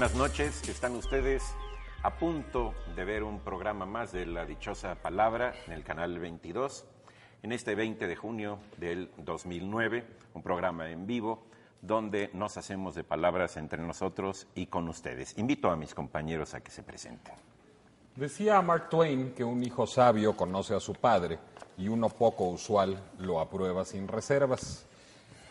Buenas noches, están ustedes a punto de ver un programa más de La Dichosa Palabra en el canal 22, en este 20 de junio del 2009, un programa en vivo donde nos hacemos de palabras entre nosotros y con ustedes. Invito a mis compañeros a que se presenten. Decía Mark Twain que un hijo sabio conoce a su padre y uno poco usual lo aprueba sin reservas.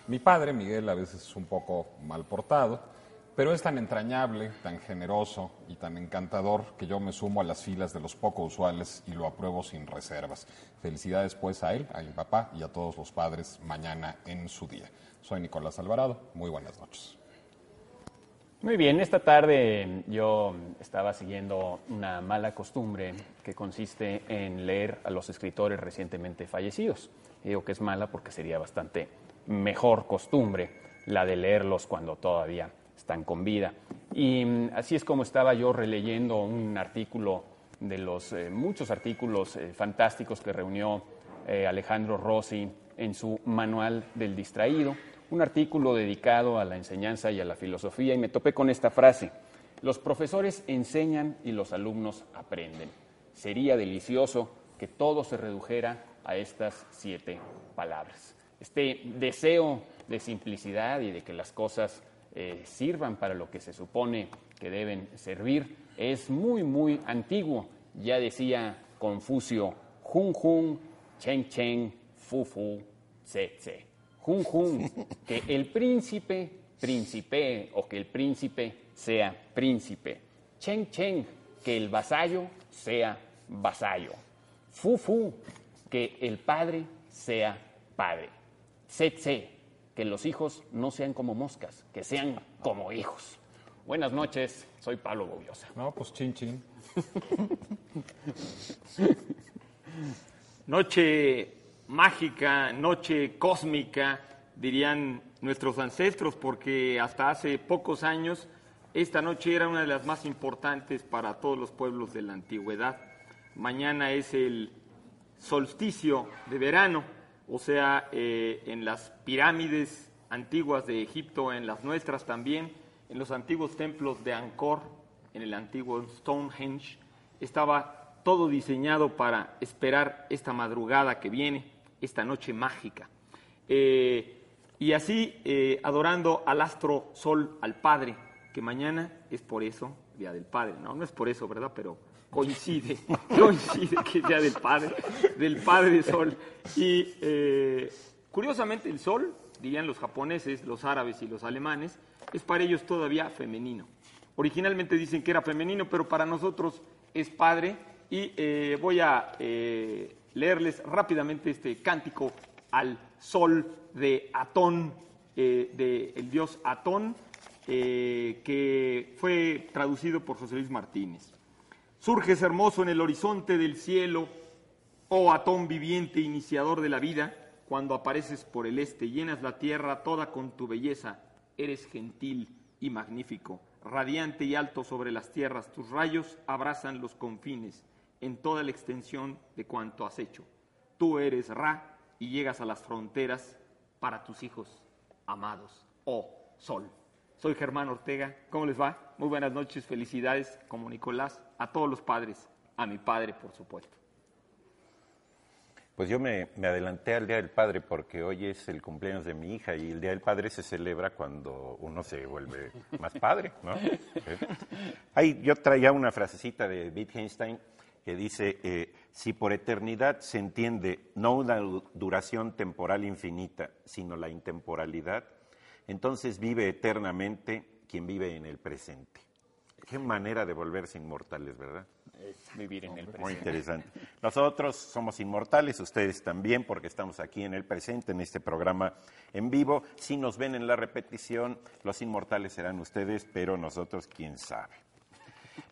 Mi padre, Miguel, a veces es un poco mal portado, pero es tan entrañable, tan generoso y tan encantador que yo me sumo a las filas de los poco usuales y lo apruebo sin reservas. Felicidades pues a él, a mi papá y a todos los padres mañana en su día. Soy Nicolás Alvarado, muy buenas noches. Muy bien, esta tarde yo estaba siguiendo una mala costumbre que consiste en leer a los escritores recientemente fallecidos. Digo que es mala porque sería bastante mejor costumbre la de leerlos cuando todavía están con vida. Y mm, así es como estaba yo releyendo un artículo de los eh, muchos artículos eh, fantásticos que reunió eh, Alejandro Rossi en su Manual del Distraído, un artículo dedicado a la enseñanza y a la filosofía, y me topé con esta frase, los profesores enseñan y los alumnos aprenden. Sería delicioso que todo se redujera a estas siete palabras. Este deseo de simplicidad y de que las cosas eh, sirvan para lo que se supone que deben servir es muy, muy antiguo. Ya decía Confucio, Jun Jun, Chen Chen, Fu Fu, Tse Tse. Jun Jun, que el príncipe príncipe o que el príncipe sea príncipe. Chen Chen, que el vasallo sea vasallo. Fu Fu, que el padre sea padre. Tse que los hijos no sean como moscas, que sean como hijos. Buenas noches, soy Pablo Bobiosa. No, pues chin chin. Noche mágica, noche cósmica, dirían nuestros ancestros, porque hasta hace pocos años esta noche era una de las más importantes para todos los pueblos de la antigüedad. Mañana es el solsticio de verano o sea, eh, en las pirámides antiguas de Egipto, en las nuestras también, en los antiguos templos de Angkor, en el antiguo Stonehenge, estaba todo diseñado para esperar esta madrugada que viene, esta noche mágica. Eh, y así eh, adorando al astro sol, al Padre, que mañana es por eso Día del Padre, no, no es por eso, ¿verdad? Pero coincide, coincide que Día del Padre, del Padre Sol. Y eh, curiosamente el Sol, dirían los japoneses, los árabes y los alemanes, es para ellos todavía femenino. Originalmente dicen que era femenino, pero para nosotros es Padre. Y eh, voy a eh, leerles rápidamente este cántico al Sol de Atón, del dios Atón, que fue traducido por José Luis Martínez. Surges hermoso en el horizonte del cielo, oh atón viviente iniciador de la vida, cuando apareces por el este, llenas la tierra toda con tu belleza, eres gentil y magnífico, radiante y alto sobre las tierras, tus rayos abrazan los confines en toda la extensión de cuanto has hecho. Tú eres Ra y llegas a las fronteras para tus hijos amados, oh Sol. Soy Germán Ortega. ¿Cómo les va? Muy buenas noches, felicidades, como Nicolás, a todos los padres, a mi padre, por supuesto. Pues yo me, me, adelanté al Día del Padre porque hoy es el cumpleaños de mi hija y el Día del Padre se celebra cuando uno se vuelve más padre, ¿no? Ahí yo traía una frasecita de Wittgenstein que dice, eh, si por eternidad se entiende no una duración temporal infinita, sino la intemporalidad, entonces vive eternamente quien vive en el presente. Qué manera de volverse inmortales, ¿verdad? vivir en el presente. Muy interesante. Nosotros somos inmortales, ustedes también, porque estamos aquí en el presente, en este programa en vivo. Si nos ven en la repetición, los inmortales serán ustedes, pero nosotros, quién sabe.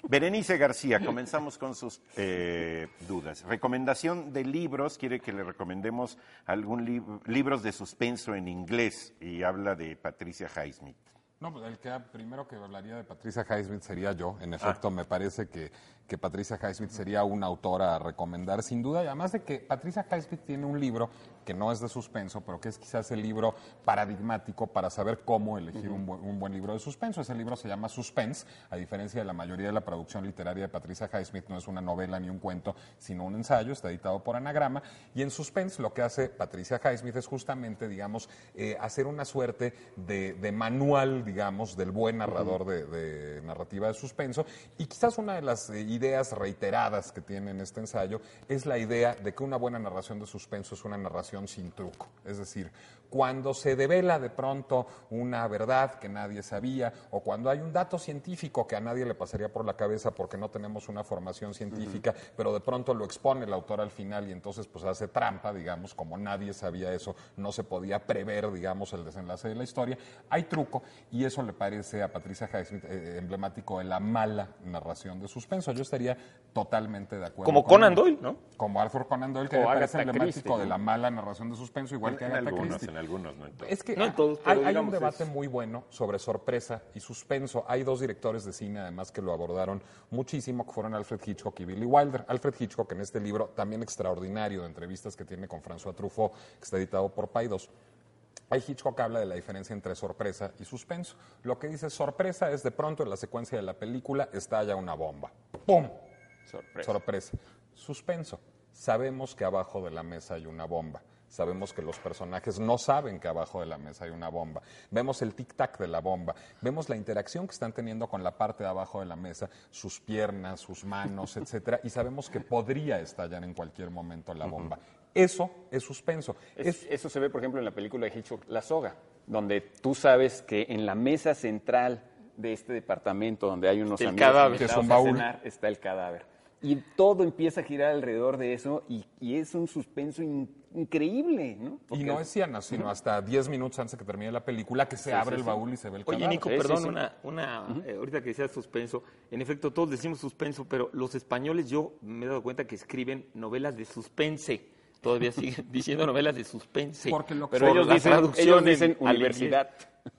Berenice García, comenzamos con sus eh, dudas. Recomendación de libros, quiere que le recomendemos algún libro, libros de suspenso en inglés y habla de Patricia Highsmith. No, pues el que primero que hablaría de Patricia Highsmith sería yo. En efecto, me parece que, que Patricia Highsmith sería una autora a recomendar sin duda. Y además de que Patricia Highsmith tiene un libro que no es de suspenso, pero que es quizás el libro paradigmático para saber cómo elegir un, buen, libro de suspenso. Ese libro se llama Suspense, a diferencia de la mayoría de la producción literaria de Patricia Highsmith, no es una novela ni un cuento, sino un ensayo, está editado por Anagrama. Y en Suspense lo que hace Patricia Highsmith es justamente, digamos, eh, hacer una suerte de, manual, digamos, del buen narrador de, narrativa de suspenso. Y quizás una de las eh, ideas reiteradas que tiene en este ensayo es la idea de que una buena narración de suspenso es una narración sin truco. Es decir, cuando se devela de pronto una verdad que nadie sabía o cuando hay un dato científico que a nadie le pasaría por la cabeza porque no tenemos una formación científica, pero de pronto lo expone el autor al final y entonces pues hace trampa, digamos, como nadie sabía eso, no se podía prever, digamos, el desenlace de la historia. Hay truco y eso le parece a Patricia Highsmith eh, emblemático de la mala narración de suspenso. Yo estaría totalmente de acuerdo. Como Conan Doyle, ¿no? Como Arthur Conan Doyle, que me parece emblemático de la mala narración de suspenso, igual que Agatha Christie algunos, no en todos. Es que hay, un debate muy bueno sobre sorpresa y suspenso. Hay dos directores de cine, además, que lo abordaron muchísimo, que fueron Alfred Hitchcock y Billy Wilder. Alfred Hitchcock, en este libro también extraordinario de entrevistas que tiene con François Truffaut, que está editado por Paidos. Hay Hitchcock habla de la diferencia entre sorpresa y suspenso. Lo que dice sorpresa es de pronto en la secuencia de la película estalla una bomba. ¡Pum! Sorpresa. Sorpresa. Suspenso. Sabemos que abajo de la mesa hay una bomba. Sabemos que los personajes no saben que abajo de la mesa hay una bomba. Vemos el tic-tac de la bomba. Vemos la interacción que están teniendo con la parte de abajo de la mesa, sus piernas, sus manos, etcétera, y sabemos que podría estallar en cualquier momento la bomba. Eso es suspenso. Eso se ve, por ejemplo, en la película de Hitchcock, La Soga, donde tú sabes que en la mesa central de este departamento donde hay unos el cadáver. Que es un baúl. está el cadáver y todo empieza a girar alrededor de eso y, es un suspenso increíble, ¿no? Y no es Siena, sino hasta 10 minutos antes de que termine la película que se abre el baúl y se ve el Oye, Nico, perdón, una, una eh, ahorita que decías suspenso, en efecto todos decimos suspenso, pero los españoles yo me he dado cuenta que escriben novelas de suspense. Todavía siguen diciendo novelas de suspense. Porque lo que pero ellos dicen, ellos dicen universidad.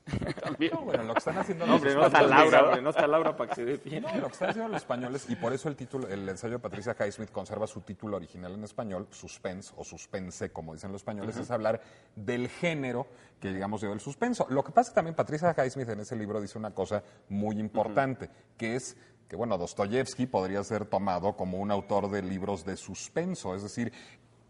También. No, bueno, lo que están haciendo no, hombre, no está Laura, no está Laura para que se pie. No, lo que están haciendo los españoles, y por eso el título, el ensayo de Patricia Highsmith conserva su título original en español, suspense o suspense, como dicen los españoles, es hablar del género que digamos dio el suspenso. Lo que pasa es que también Patricia Highsmith en ese libro dice una cosa muy importante, que es que, bueno, Dostoyevsky podría ser tomado como un autor de libros de suspenso, es decir,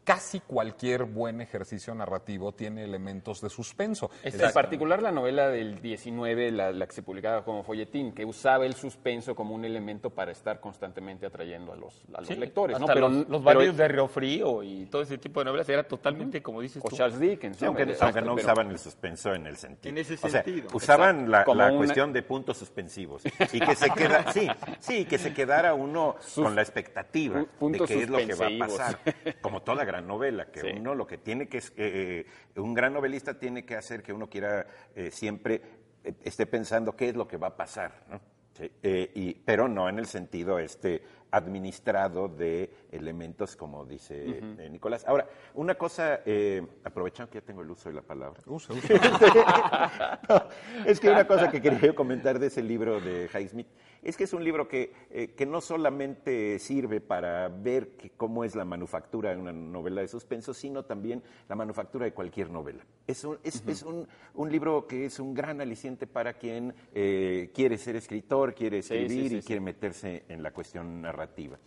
casi cualquier buen ejercicio narrativo tiene elementos de suspenso. en particular la novela del 19, la, que se publicaba como folletín, que usaba el suspenso como un elemento para estar constantemente atrayendo a los, lectores. Pero, los, barrios de Río Frío y todo ese tipo de novelas era totalmente, como dices o Charles Dickens. aunque, no usaban el suspenso en el sentido. En ese sentido. usaban la, cuestión de puntos suspensivos y que se queda, sí, sí, que se quedara uno con la expectativa de qué es lo que va a pasar, como toda gran novela, que uno lo que tiene que, eh, un gran novelista tiene que hacer que uno quiera eh, siempre eh, esté pensando qué es lo que va a pasar, ¿no? y, pero no en el sentido este administrado de elementos, como dice Nicolás. Ahora, una cosa, aprovechando que ya tengo el uso de la palabra. Usa, es que una cosa que quería comentar de ese libro de Highsmith es que es un libro que, eh, que no solamente sirve para ver cómo es la manufactura de una novela de suspenso, sino también la manufactura de cualquier novela. Es un, es, es un, un libro que es un gran aliciente para quien eh, quiere ser escritor, quiere escribir y quiere meterse en la cuestión narrativa.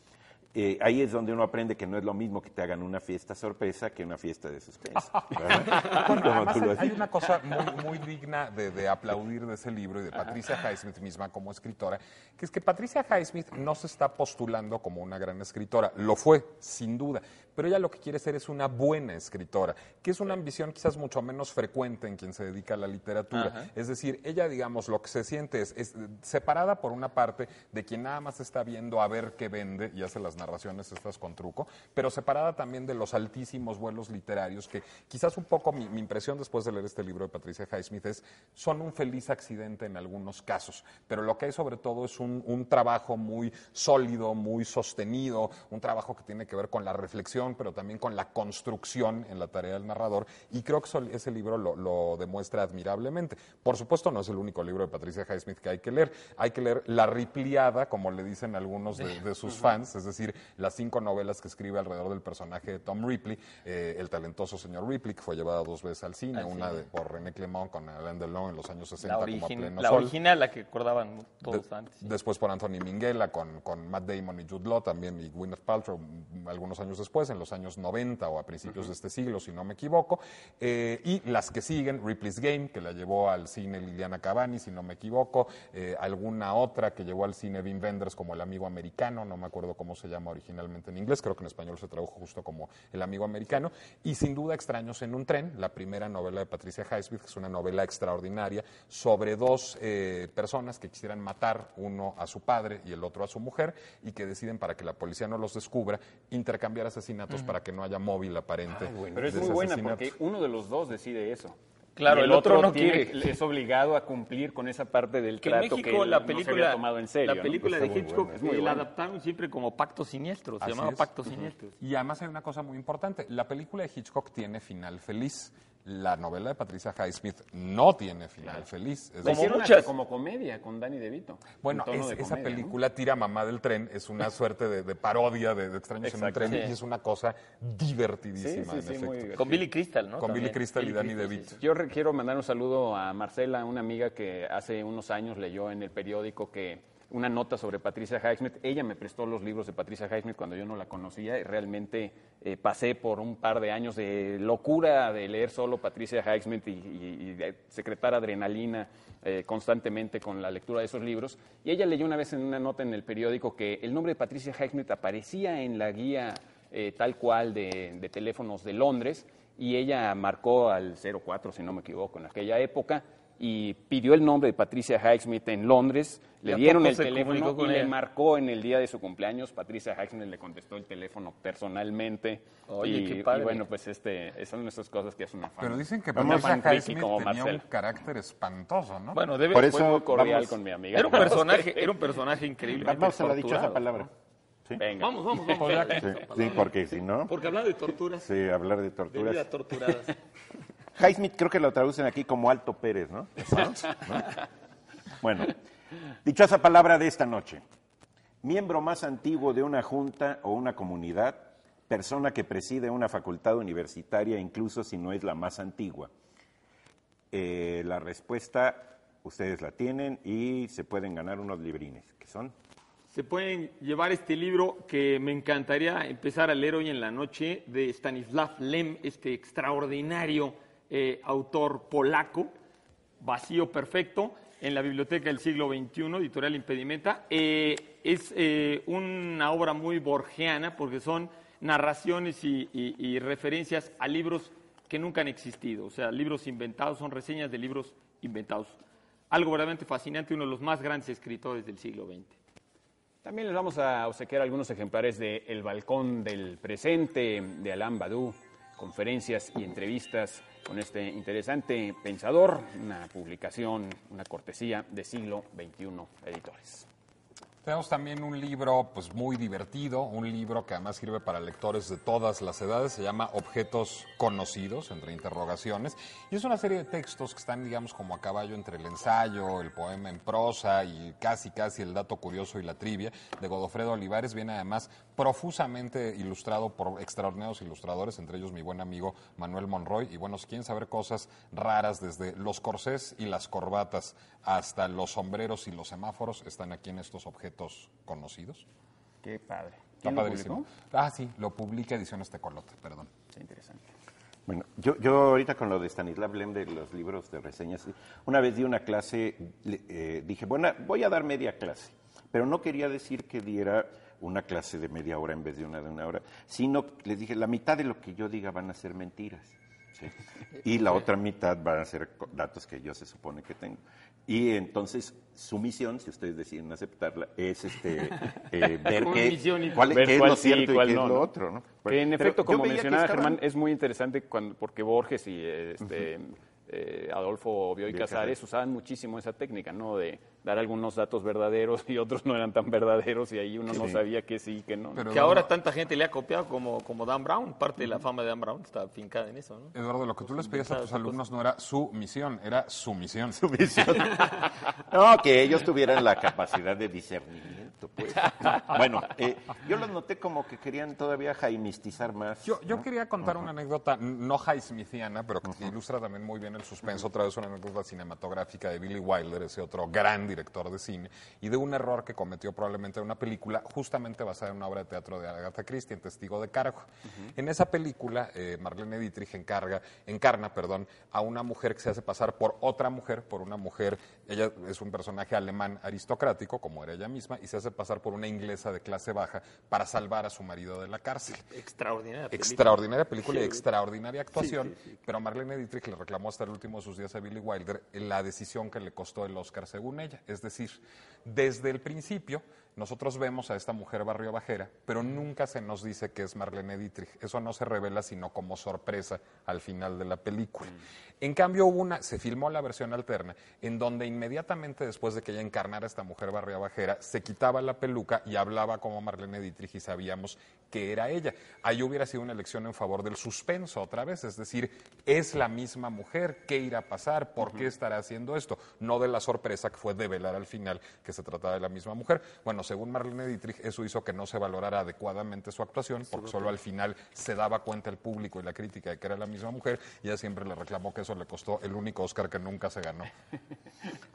Eh, ahí es donde uno aprende que no es lo mismo que te hagan una fiesta sorpresa que una fiesta de suspense. hay, una cosa muy, muy digna de, de aplaudir de ese libro y de Patricia Highsmith misma como escritora, que es que Patricia Highsmith no se está postulando como una gran escritora, lo fue, sin duda, pero ella lo que quiere ser es una buena escritora, que es una ambición quizás mucho menos frecuente en quien se dedica a la literatura. Es decir, ella, digamos, lo que se siente es, es separada por una parte de quien nada más está viendo a ver qué vende y hace las narraciones estas con truco, pero separada también de los altísimos vuelos literarios que quizás un poco mi, mi impresión después de leer este libro de Patricia Highsmith es son un feliz accidente en algunos casos, pero lo que hay sobre todo es un, un trabajo muy sólido, muy sostenido, un trabajo que tiene que ver con la reflexión, pero también con la construcción en la tarea del narrador y creo que ese libro lo, lo demuestra admirablemente. Por supuesto no es el único libro de Patricia Highsmith que hay que leer, hay que leer La Ripliada, como le dicen algunos de, de sus fans, es decir, las cinco novelas que escribe alrededor del personaje de Tom Ripley, eh, el talentoso señor Ripley, que fue llevada dos veces al cine, una de- por René Clément con Alain Delon en los años 60 La, como a origin- pleno la sol. original, la que acordaban todos De- antes. Después por Anthony Minghella con, con Matt Damon y Jude Law también y Gwyneth Paltrow algunos años después, en los años 90 o a principios de este siglo, si no me equivoco. Eh, y las que siguen, Ripley's Game, que la llevó al cine Liliana Cavani, si no me equivoco. eh, alguna otra que llevó al cine Wim Wenders como El Amigo Americano, no me acuerdo cómo se llama originalmente en inglés, creo que en español se tradujo justo como El Amigo Americano. Y sin duda Extraños en un tren, la primera novela de Patricia Highsmith, que es una novela extraordinaria sobre dos eh, personas que quisieran matar uno a su padre y el otro a su mujer y que deciden para que la policía no los descubra intercambiar asesinatos para que no haya móvil aparente. Pero es muy buena porque uno de los dos decide eso. Claro, Y el otro no tiene- quiere. Es obligado a cumplir con esa parte del Que trato México que la no se había película, tomado en serio. la ¿no? película de Hitchcock buena. Es muy Eh, la buena. adaptaron siempre como Pacto Siniestro, se Así llamaba es. Pacto Siniestro. Y además hay una cosa muy importante. La película de Hitchcock tiene final feliz. La novela de Patricia Highsmith no tiene final feliz. Es Como muchas. como comedia con Danny DeVito. Bueno, es- de esa comedia, ¿no? película Tira Mamá del Tren es una suerte de, de parodia de, de Extraños en un Exacto, tren sí. y es una cosa divertidísima, Sí, sí, en sí, efecto. Con Billy Crystal, ¿no? Con Billy También. Crystal y Billy Danny Crystal, DeVito. sí, sí. Yo quiero mandar un saludo a Marcela, una amiga que hace unos años leyó en el periódico que una nota sobre Patricia Highsmith. Ella me prestó los libros de Patricia Highsmith cuando yo no la conocía y realmente eh, pasé por un par de años de locura de leer solo Patricia Highsmith y, y- y secretar adrenalina eh, constantemente con la lectura de esos libros. Y ella leyó una vez en una nota en el periódico que el nombre de Patricia Highsmith aparecía en la guía eh, tal cual de, de teléfonos de Londres y ella marcó al 04, si no me equivoco, en aquella época y pidió el nombre de Patricia Highsmith en Londres, le ¿Y a dieron el teléfono y le marcó en el día de su cumpleaños. Patricia Highsmith le contestó el teléfono personalmente. Oye, y, qué padre. y bueno, pues este, son esas cosas que es una fan. Pero dicen que Patricia Highsmith tenía un carácter espantoso, ¿no? Bueno, debe, Por Fue eso muy cordial vamos- con mi amiga. Era un personaje, era un personaje increíble. Vamos a la dichosa palabra. ¿Sí? Venga. Vamos, vamos, vamos. Sí, sí, porque si no, Porque hablando de torturas, sí, hablar de de torturas. vida torturadas. Highsmith creo que lo traducen aquí como Alto Pérez, ¿no? ¿No? Bueno, dichosa palabra de esta noche. Miembro más antiguo de una junta o una comunidad, persona que preside una facultad universitaria, incluso si no es la más antigua. Eh, la respuesta ustedes la tienen y se pueden ganar unos librines, que son Se pueden llevar este libro que me encantaría empezar a leer hoy en la noche de Stanislav Lem, este extraordinario eh, autor polaco, Vacío Perfecto, en la Biblioteca del Siglo XXI, editorial Impedimenta. Eh, es eh, una obra muy borgiana porque son narraciones y, y- referencias a libros que nunca han existido, o sea, libros inventados, son reseñas de libros inventados. Algo verdaderamente fascinante, uno de los más grandes escritores del siglo XX. También les vamos a obsequiar algunos ejemplares de El Balcón del Presente de Alain Badu, conferencias y entrevistas con este interesante pensador, una publicación, una cortesía de siglo XXI Editores. Tenemos también un libro pues muy divertido, un libro que además sirve para lectores de todas las edades, se llama Objetos conocidos, entre interrogaciones, y es una serie de textos que están, digamos, como a caballo entre el ensayo, el poema en prosa y casi, casi el dato curioso y la trivia de Godofredo Olivares. Viene además profusamente ilustrado por extraordinarios ilustradores, entre ellos mi buen amigo Manuel Monroy. Y bueno, si quieren saber cosas raras desde los corsés y las corbatas hasta los sombreros y los semáforos, están aquí en estos objetos conocidos. Qué padre. Está ¿Quién lo padrísimo. Ah, sí, lo publica Ediciones Tecolote, perdón. Está interesante. Bueno, yo, yo ahorita con lo de Stanislav Lem de los libros de reseñas, una vez di una clase, le- eh, dije, bueno, voy a dar media clase, pero no quería decir que diera una clase de media hora en vez de una de una hora, sino les dije, la mitad de lo que yo diga van a ser mentiras. ¿sí? Y la otra mitad van a ser datos que yo se supone que tengo. Y entonces su misión, si ustedes deciden aceptarla, es este, eh, ver qué, cuál, Ver qué es cuál lo sí, cierto y cuál qué no, es lo ¿no? otro. ¿no? Que en efecto, como mencionaba estaban- Germán, es muy interesante cuando, porque Borges y este, eh, Adolfo Bioy Casares usaban muchísimo esa técnica, ¿no? De dar algunos datos verdaderos y otros no eran tan verdaderos y ahí uno no Sí. sabía que sí y que no. Pero Que ahora tanta gente le ha copiado como, como Dan Brown. Parte de la fama de Dan Brown está fincada en eso, ¿no? Eduardo, lo que tú les pedías a tus alumnos no era su misión, era su misión. No, que ellos tuvieran la capacidad de pues. Bueno, eh, yo los noté como que querían todavía jaimistizar más. Yo, yo quería contar una anécdota no highsmithiana, pero que ilustra también muy bien el suspenso. Otra vez una anécdota cinematográfica de Billy Wilder, ese otro gran director de cine, y de un error que cometió probablemente en una película justamente basada en una obra de teatro de Agatha Christie, en Testigo de Cargo. En esa película, eh, Marlene Dietrich encarga, encarna perdón, a una mujer que se hace pasar por otra mujer, por una mujer, ella es un personaje alemán aristocrático, como era ella misma, y se hace pasar por una inglesa de clase baja para salvar a su marido de la cárcel. Extraordinaria. película. Extraordinaria película y extraordinaria actuación, pero Marlene Dietrich le reclamó hasta el último de sus días a Billy Wilder la decisión que le costó el Oscar según ella. Es decir, desde el principio nosotros vemos a esta mujer barrio bajera, pero nunca se nos dice que es Marlene Dietrich. Eso no se revela sino como sorpresa al final de la película. En cambio, hubo una, se filmó la versión alterna, en donde inmediatamente después de que ella encarnara a esta mujer barrio bajera, se quitaba la peluca y hablaba como Marlene Dietrich y sabíamos que era ella. Ahí hubiera sido una elección en favor del suspenso otra vez, es decir, es la misma mujer, ¿qué irá a pasar? ¿Por qué estará haciendo esto? No de la sorpresa que fue develar al final que se trataba de la misma mujer. Bueno, según Marlene Dietrich, eso hizo que no se valorara adecuadamente su actuación, porque solo al final se daba cuenta el público y la crítica de que era la misma mujer, y ella siempre le reclamó que eso le costó el único Oscar que nunca se ganó.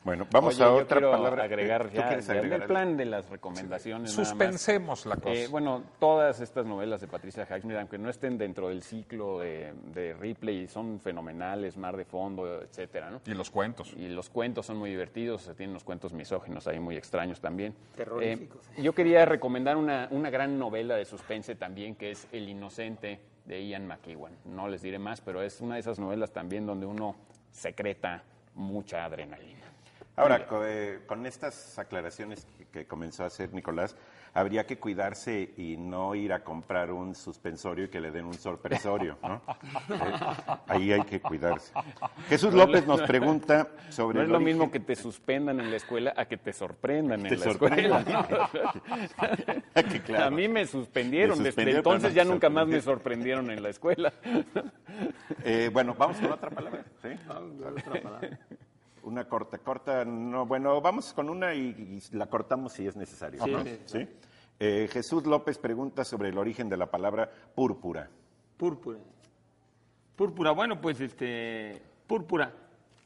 Bueno, vamos Oye, a yo otra palabra. agregar ¿Tú ya, en el plan de las recomendaciones. nada más. Suspensemos la cosa. Eh, bueno, todas estas novelas de Patricia Highsmith, aunque no estén dentro del ciclo de, de Ripley, son fenomenales, Mar de Fondo, etcétera, ¿no? y los cuentos. Y los cuentos son muy divertidos, se tienen unos cuentos misóginos ahí muy extraños también. Terroríficos. Eh, yo quería recomendar una, una gran novela de suspense también, que es El Inocente de Ian McEwan. No les diré más, pero es una de esas novelas también donde uno secreta mucha adrenalina. Ahora, eh, con estas aclaraciones que, que comenzó a hacer Nicolás, habría que cuidarse y no ir a comprar un suspensorio y que le den un sorpresorio, ¿no? Eh, ahí hay que cuidarse. Jesús López nos pregunta sobre No es lo origen- mismo que te suspendan en la escuela a que te sorprendan Te en la sorprendan. escuela. Que claro. A mí me suspendieron, Me desde entonces ya nunca más me sorprendieron. en la escuela. Eh, bueno, vamos con otra palabra. ¿sí? Una corta, corta, no, bueno, vamos con una y, y la cortamos si es necesario. Sí, ¿no? sí. ¿Sí? Eh, Jesús López pregunta sobre el origen de la palabra púrpura. Púrpura. Púrpura, bueno, pues este, púrpura.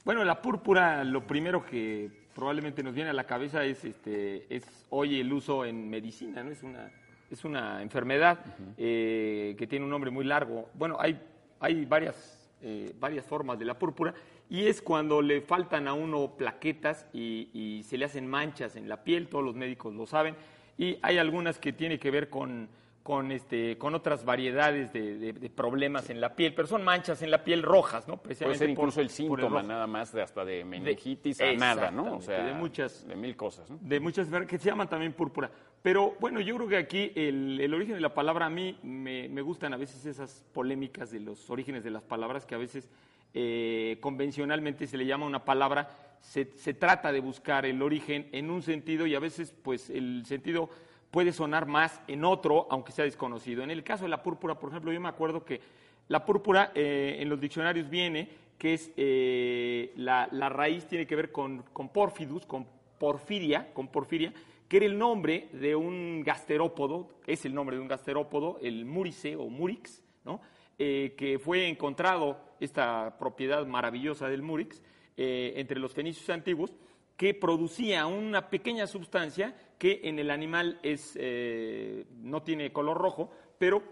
Bueno, la púrpura, lo primero que probablemente nos viene a la cabeza es, este, es hoy el uso en medicina, ¿no? Es una, es una enfermedad eh, que tiene un nombre muy largo. Bueno, hay, hay varias, eh, varias formas de la púrpura y es cuando le faltan a uno plaquetas y, y se le hacen manchas en la piel, todos los médicos lo saben, y hay algunas que tienen que ver con con, este, con otras variedades de, de- de problemas en la piel, pero son manchas en la piel rojas, ¿no? Puede Precisamente ser por- incluso el síntoma nada más de hasta de meningitis a nada, ¿no? O sea, de muchas- de mil cosas, ¿no? de muchas que se llaman también púrpura. Pero bueno, yo creo que aquí el, el origen de la palabra a mí me, me gustan a veces esas polémicas de los orígenes de las palabras que a veces eh, convencionalmente se le llama una palabra, se, se trata de buscar el origen en un sentido y a veces pues el sentido puede sonar más en otro, aunque sea desconocido. En el caso de la púrpura, por ejemplo, yo me acuerdo que la púrpura eh, en los diccionarios viene que es eh, la, la raíz tiene que ver con, con porfidus, con porfiria, con porfiria, que era el nombre de un gasterópodo, es el nombre de un gasterópodo, el murice o murix, ¿no? Eh, que fue encontrado esta propiedad maravillosa del murix eh, entre los fenicios antiguos, que producía una pequeña sustancia que en el animal es, eh, no tiene color rojo, pero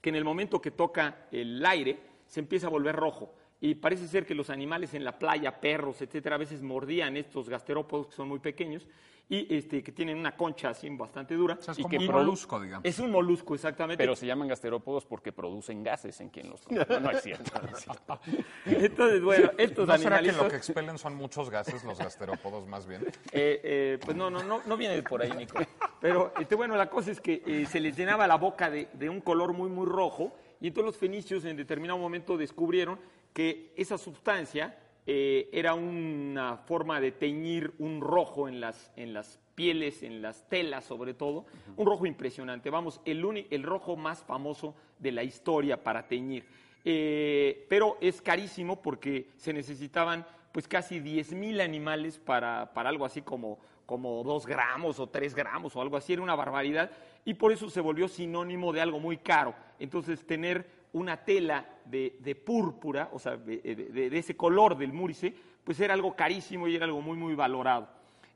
que en el momento que toca el aire se empieza a volver rojo. Y parece ser que los animales en la playa, perros, etcétera, a veces mordían estos gasterópodos que son muy pequeños y este, que tienen una concha así bastante dura. O sea, es y como que un molusco, digamos. Es un molusco, exactamente. Pero se llaman gasterópodos porque producen gases en quien los come. No, no es cierto. no es cierto. Entonces, bueno, estos ¿No será que lo que expelen son muchos gases los gasterópodos más bien? Eh, eh, pues no, no, no, no viene de por ahí, Nico. Pero este, bueno, la cosa es que eh, se les llenaba la boca de, de un color muy, muy rojo, y entonces los fenicios en determinado momento descubrieron que esa sustancia eh, era una forma de teñir un rojo en las, en las pieles, en las telas sobre todo, un rojo impresionante. Vamos, el, uni- el rojo más famoso de la historia para teñir. Eh, pero es carísimo porque se necesitaban pues casi 10.000 animales para, para algo así como, como 2 gramos o 3 gramos o algo así, era una barbaridad y por eso se volvió sinónimo de algo muy caro. Entonces tener una tela de, de púrpura, o sea, de, ese color del múrice, pues era algo carísimo y era algo muy, muy valorado.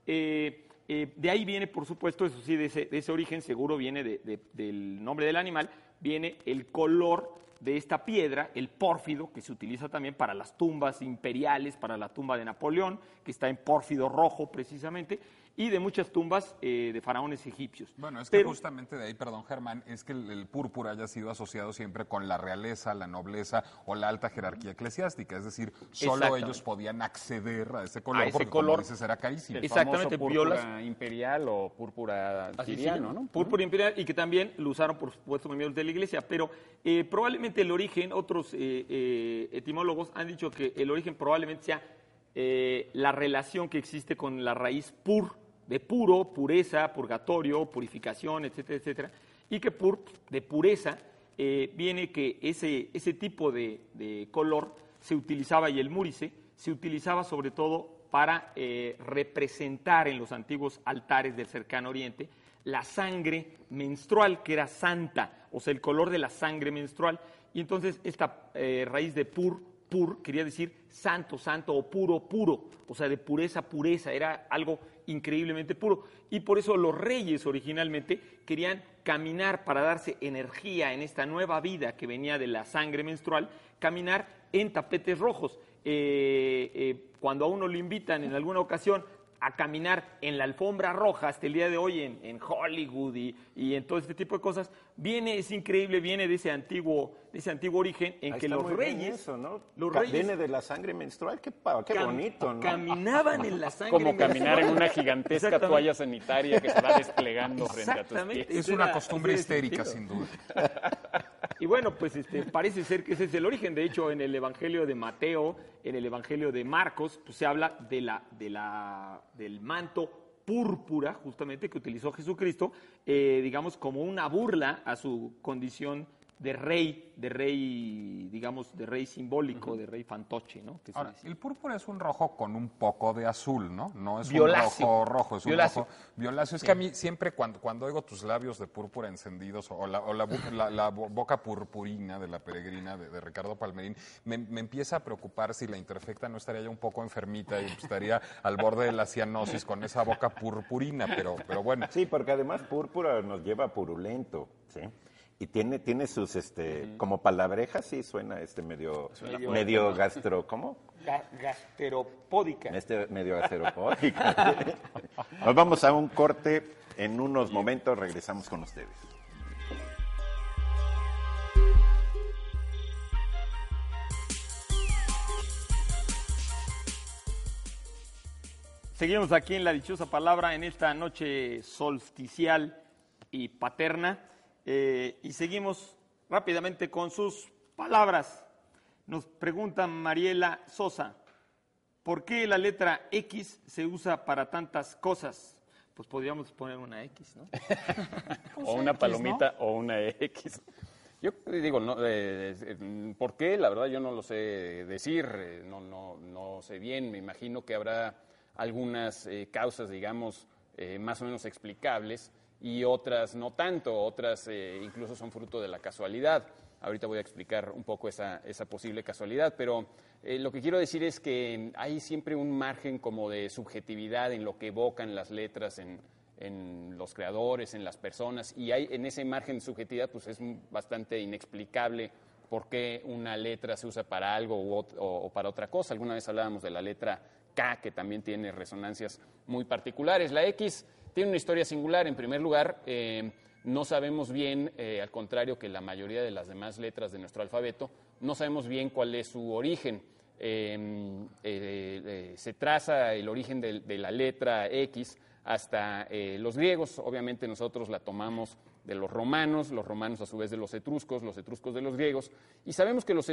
Eh, eh, de ahí viene, por supuesto, eso sí, de ese, de ese origen seguro viene de- de- del nombre del animal, viene el color de esta piedra, el pórfido, que se utiliza también para las tumbas imperiales, para la tumba de Napoleón, que está en pórfido rojo precisamente, y de muchas tumbas eh, de faraones egipcios. Bueno, es que Pero- justamente de ahí, perdón Germán, es que el, el púrpura haya sido asociado siempre con la realeza, la nobleza o la alta jerarquía eclesiástica. Es decir, solo ellos podían acceder a ese color ese porque, color. como dices, era carísimo. El Exactamente, famoso violas- púrpura imperial o púrpura siriano. Púrpura imperial y que también lo usaron, por supuesto, miembros de la iglesia. Pero eh, probablemente el origen, otros eh, eh, etimólogos han dicho que el origen probablemente sea eh, la relación que existe con la raíz pur, de puro, pureza, purgatorio, purificación, etcétera, etcétera. Y que pur, de pureza, eh, viene que ese, ese tipo de, de color se utilizaba, y el múrice, se utilizaba sobre todo para eh, representar en los antiguos altares del cercano oriente la sangre menstrual, que era santa, o sea, el color de la sangre menstrual. Y entonces esta eh, raíz de pur, pur, quería decir santo, santo, o puro, puro, o sea, de pureza, pureza, era algo increíblemente puro. Y por eso los reyes originalmente querían caminar para darse energía en esta nueva vida que venía de la sangre menstrual, caminar en tapetes rojos. Eh, eh, cuando a uno lo invitan en alguna ocasión a caminar en la alfombra roja hasta el día de hoy en, en Hollywood y, y en todo este tipo de cosas, viene, es increíble, viene de ese antiguo, de ese antiguo origen en Ahí que los reyes, eso, ¿no? los reyes Viene de la sangre menstrual, qué, qué cam- bonito, ¿no? caminaban en la sangre Como caminar en una gigantesca toalla sanitaria que se va desplegando frente a tus Exactamente. pies. Es una costumbre histérica, sin duda. Y bueno, pues este, parece ser que ese es el origen. De hecho, en el Evangelio de Mateo, en el Evangelio de Marcos, pues, se habla de la, de la, del manto púrpura, justamente, que utilizó Jesucristo, eh, digamos, como una burla a su condición de rey, de rey, digamos, de rey simbólico, de rey fantoche, ¿no? Que Ahora, el púrpura es un rojo con un poco de azul, ¿no? No es Violáceo. un rojo rojo, es un rojo violáceo. Es que a mí siempre cuando, cuando oigo tus labios de púrpura encendidos o la, o la, la- la bo- boca purpurina de la peregrina de, de Ricardo Palmerín, me, me empieza a preocupar si la interfecta no estaría ya un poco enfermita y estaría al borde de la cianosis con esa boca purpurina, pero, pero bueno. Sí, porque además púrpura nos lleva a purulento, ¿sí? Y tiene, tiene sus, este, como palabrejas, sí, suena este medio, Medio- medio gastro, ¿cómo? Ga- Gasteropódica. Este medio gasteropódico. Nos vamos a un corte, en unos momentos regresamos con ustedes. Seguimos aquí en la dichosa palabra en esta noche solsticial y paterna eh, y seguimos rápidamente con sus palabras. Nos pregunta Mariela Sosa, ¿por qué la letra X se usa para tantas cosas? Pues podríamos poner una X, ¿no? o una palomita o una X. Yo digo, no, eh, eh, ¿por qué? La verdad yo no lo sé decir, eh, no, no, no sé bien, me imagino que habrá algunas eh, causas, digamos, eh, más o menos explicables y otras no tanto, otras eh, incluso son fruto de la casualidad. Ahorita voy a explicar un poco esa, esa posible casualidad, pero eh, lo que quiero decir es que hay siempre un margen como de subjetividad en lo que evocan las letras en, en los creadores, en las personas, y hay en ese margen de subjetividad, pues es bastante inexplicable por qué una letra se usa para algo o, o para otra cosa. Alguna vez hablábamos de la letra K, que también tiene resonancias muy particulares. La X tiene una historia singular. En primer lugar, eh, no sabemos bien, eh, al contrario que la mayoría de las demás letras de nuestro alfabeto, no sabemos bien cuál es su origen. Eh, se traza el origen de, la letra X hasta los griegos. Obviamente nosotros la tomamos de los romanos, los romanos a su vez de los etruscos, los etruscos de los griegos. Y sabemos que los,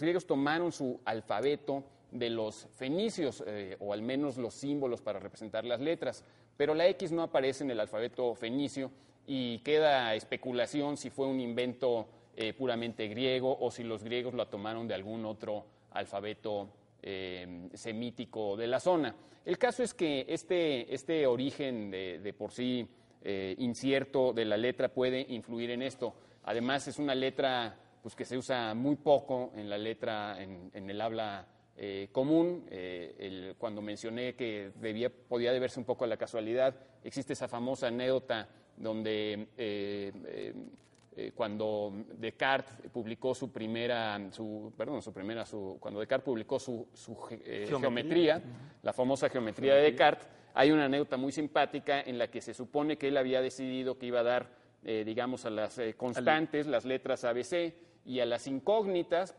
griegos tomaron su alfabeto de los fenicios, o al menos los símbolos para representar las letras. Pero la X no aparece en el alfabeto fenicio y queda especulación si fue un invento eh, puramente griego o si los griegos la tomaron de algún otro alfabeto eh, semítico de la zona. El caso es que este, este origen de, por sí eh, incierto de la letra puede influir en esto. Además, es una letra pues, que se usa muy poco en la letra, en el habla eh, común. Eh, el- cuando mencioné que debía, podía deberse un poco a la casualidad, existe esa famosa anécdota donde eh, eh, cuando Descartes publicó su primera, su, perdón, su primera, su, cuando Descartes publicó su, su ge- geometría, la famosa geometría de Descartes, hay una anécdota muy simpática en la que se supone que él había decidido que iba a dar, digamos, a las constantes, las letras ABC, y a las incógnitas,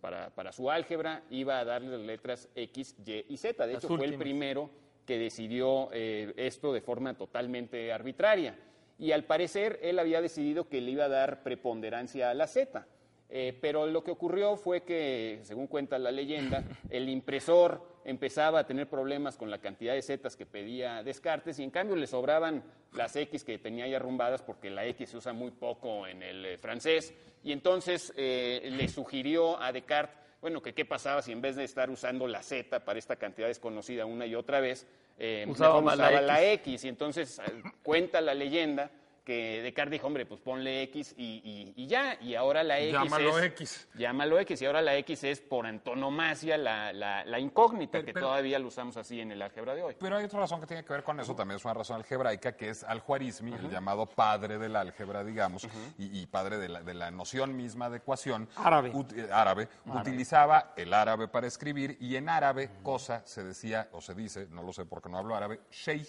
para, para su álgebra, iba a darle las letras X, Y y Z. De Las hecho, fue el primero que decidió eh, esto de forma totalmente arbitraria. Y al parecer él había decidido que le iba a dar preponderancia a la Z. Eh, pero lo que ocurrió fue que, según cuenta la leyenda, el impresor empezaba a tener problemas con la cantidad de zetas que pedía Descartes y en cambio le sobraban las X que tenía ya arrumbadas porque la X se usa muy poco en el eh, francés y entonces eh, le sugirió a Descartes, bueno, que qué pasaba si en vez de estar usando la Z para esta cantidad desconocida una y otra vez, eh, Usaba X. la X y entonces eh, cuenta la leyenda que Descartes dijo, hombre, pues ponle X y, y- y ya, y ahora la X Llámalo es... X. Llámalo X, y ahora la X es por antonomasia la, la- la incógnita, Pero- que pero- todavía lo usamos así en el álgebra de hoy. Pero hay otra razón que tiene que ver con eso, también es una razón algebraica, que es al-Juarizmi, el llamado padre del álgebra, digamos, y, y padre de la, de la noción misma de ecuación. Árabe. ut- eh, árabe, Utilizaba el árabe para escribir, y en árabe, cosa, se decía, o se dice, no lo sé porque no hablo árabe, shey.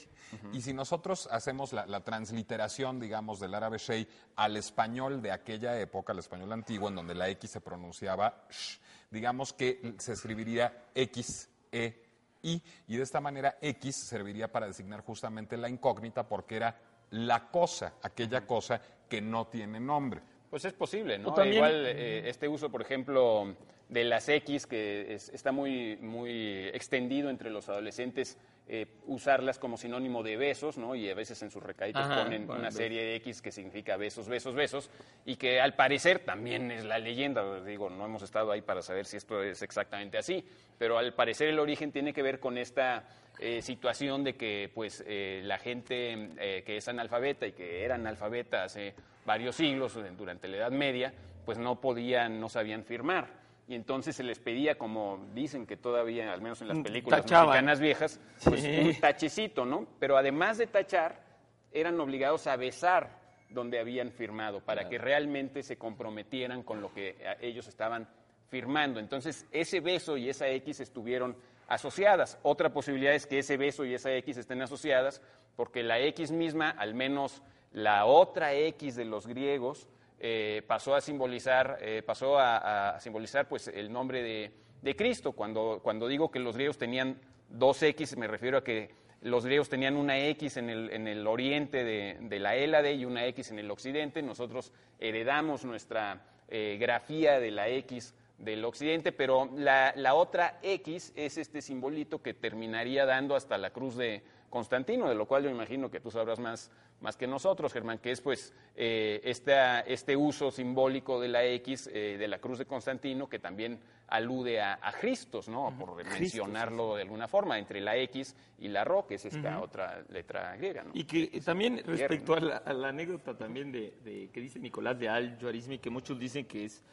Y si nosotros hacemos la, la transliteración, digamos, del árabe shey al español de aquella época, al español antiguo, en donde la X se pronunciaba sh, digamos que se escribiría X, E, y, y de esta manera X serviría para designar justamente la incógnita porque era la cosa, aquella cosa que no tiene nombre. Pues es posible, ¿no? También- Igual eh, este uso, por ejemplo, de las X, que es- está muy, muy extendido entre los adolescentes, eh, usarlas como sinónimo de besos, ¿no? Y a veces en sus recaditos Ajá, ponen una besos. serie de X que significa besos, besos, besos, y que al parecer también es la leyenda, digo, no hemos estado ahí para saber si esto es exactamente así, pero al parecer el origen tiene que ver con esta eh, situación de que pues eh, la gente eh, que es analfabeta y que era analfabeta hace varios siglos, durante la Edad Media, pues no podían, no sabían firmar. Y entonces se les pedía, como dicen que todavía, al menos en las películas Tachaban. mexicanas viejas, pues Sí. un tachecito, ¿no? Pero además de tachar, eran obligados a besar donde habían firmado para que realmente se comprometieran con lo que eh, ellos estaban firmando. Entonces, ese beso y esa X estuvieron asociadas. Otra posibilidad es que ese beso y esa X estén asociadas porque la X misma, al menos la otra X de los griegos, eh, pasó a simbolizar, eh, pasó a, simbolizar pues, el nombre de, de Cristo. Cuando, cuando digo que los griegos tenían dos X, me refiero a que los griegos tenían una X en el, en el oriente de, de la Hélade y una X en el occidente. Nosotros heredamos nuestra eh, grafía de la X del occidente, pero la, la otra X es este simbolito que terminaría dando hasta la cruz de Constantino, de lo cual yo imagino que tú sabrás más, más que nosotros, Germán, que es pues eh, esta- este uso simbólico de la X, eh, de la cruz de Constantino, que también alude a, a Christos, ¿no? Por mencionarlo de alguna forma, entre la X y la Ro, que es esta otra letra griega, ¿no? Y que también respecto a la, a la anécdota también de, de que dice Nicolás de Al-Juarizmi, que muchos dicen que es,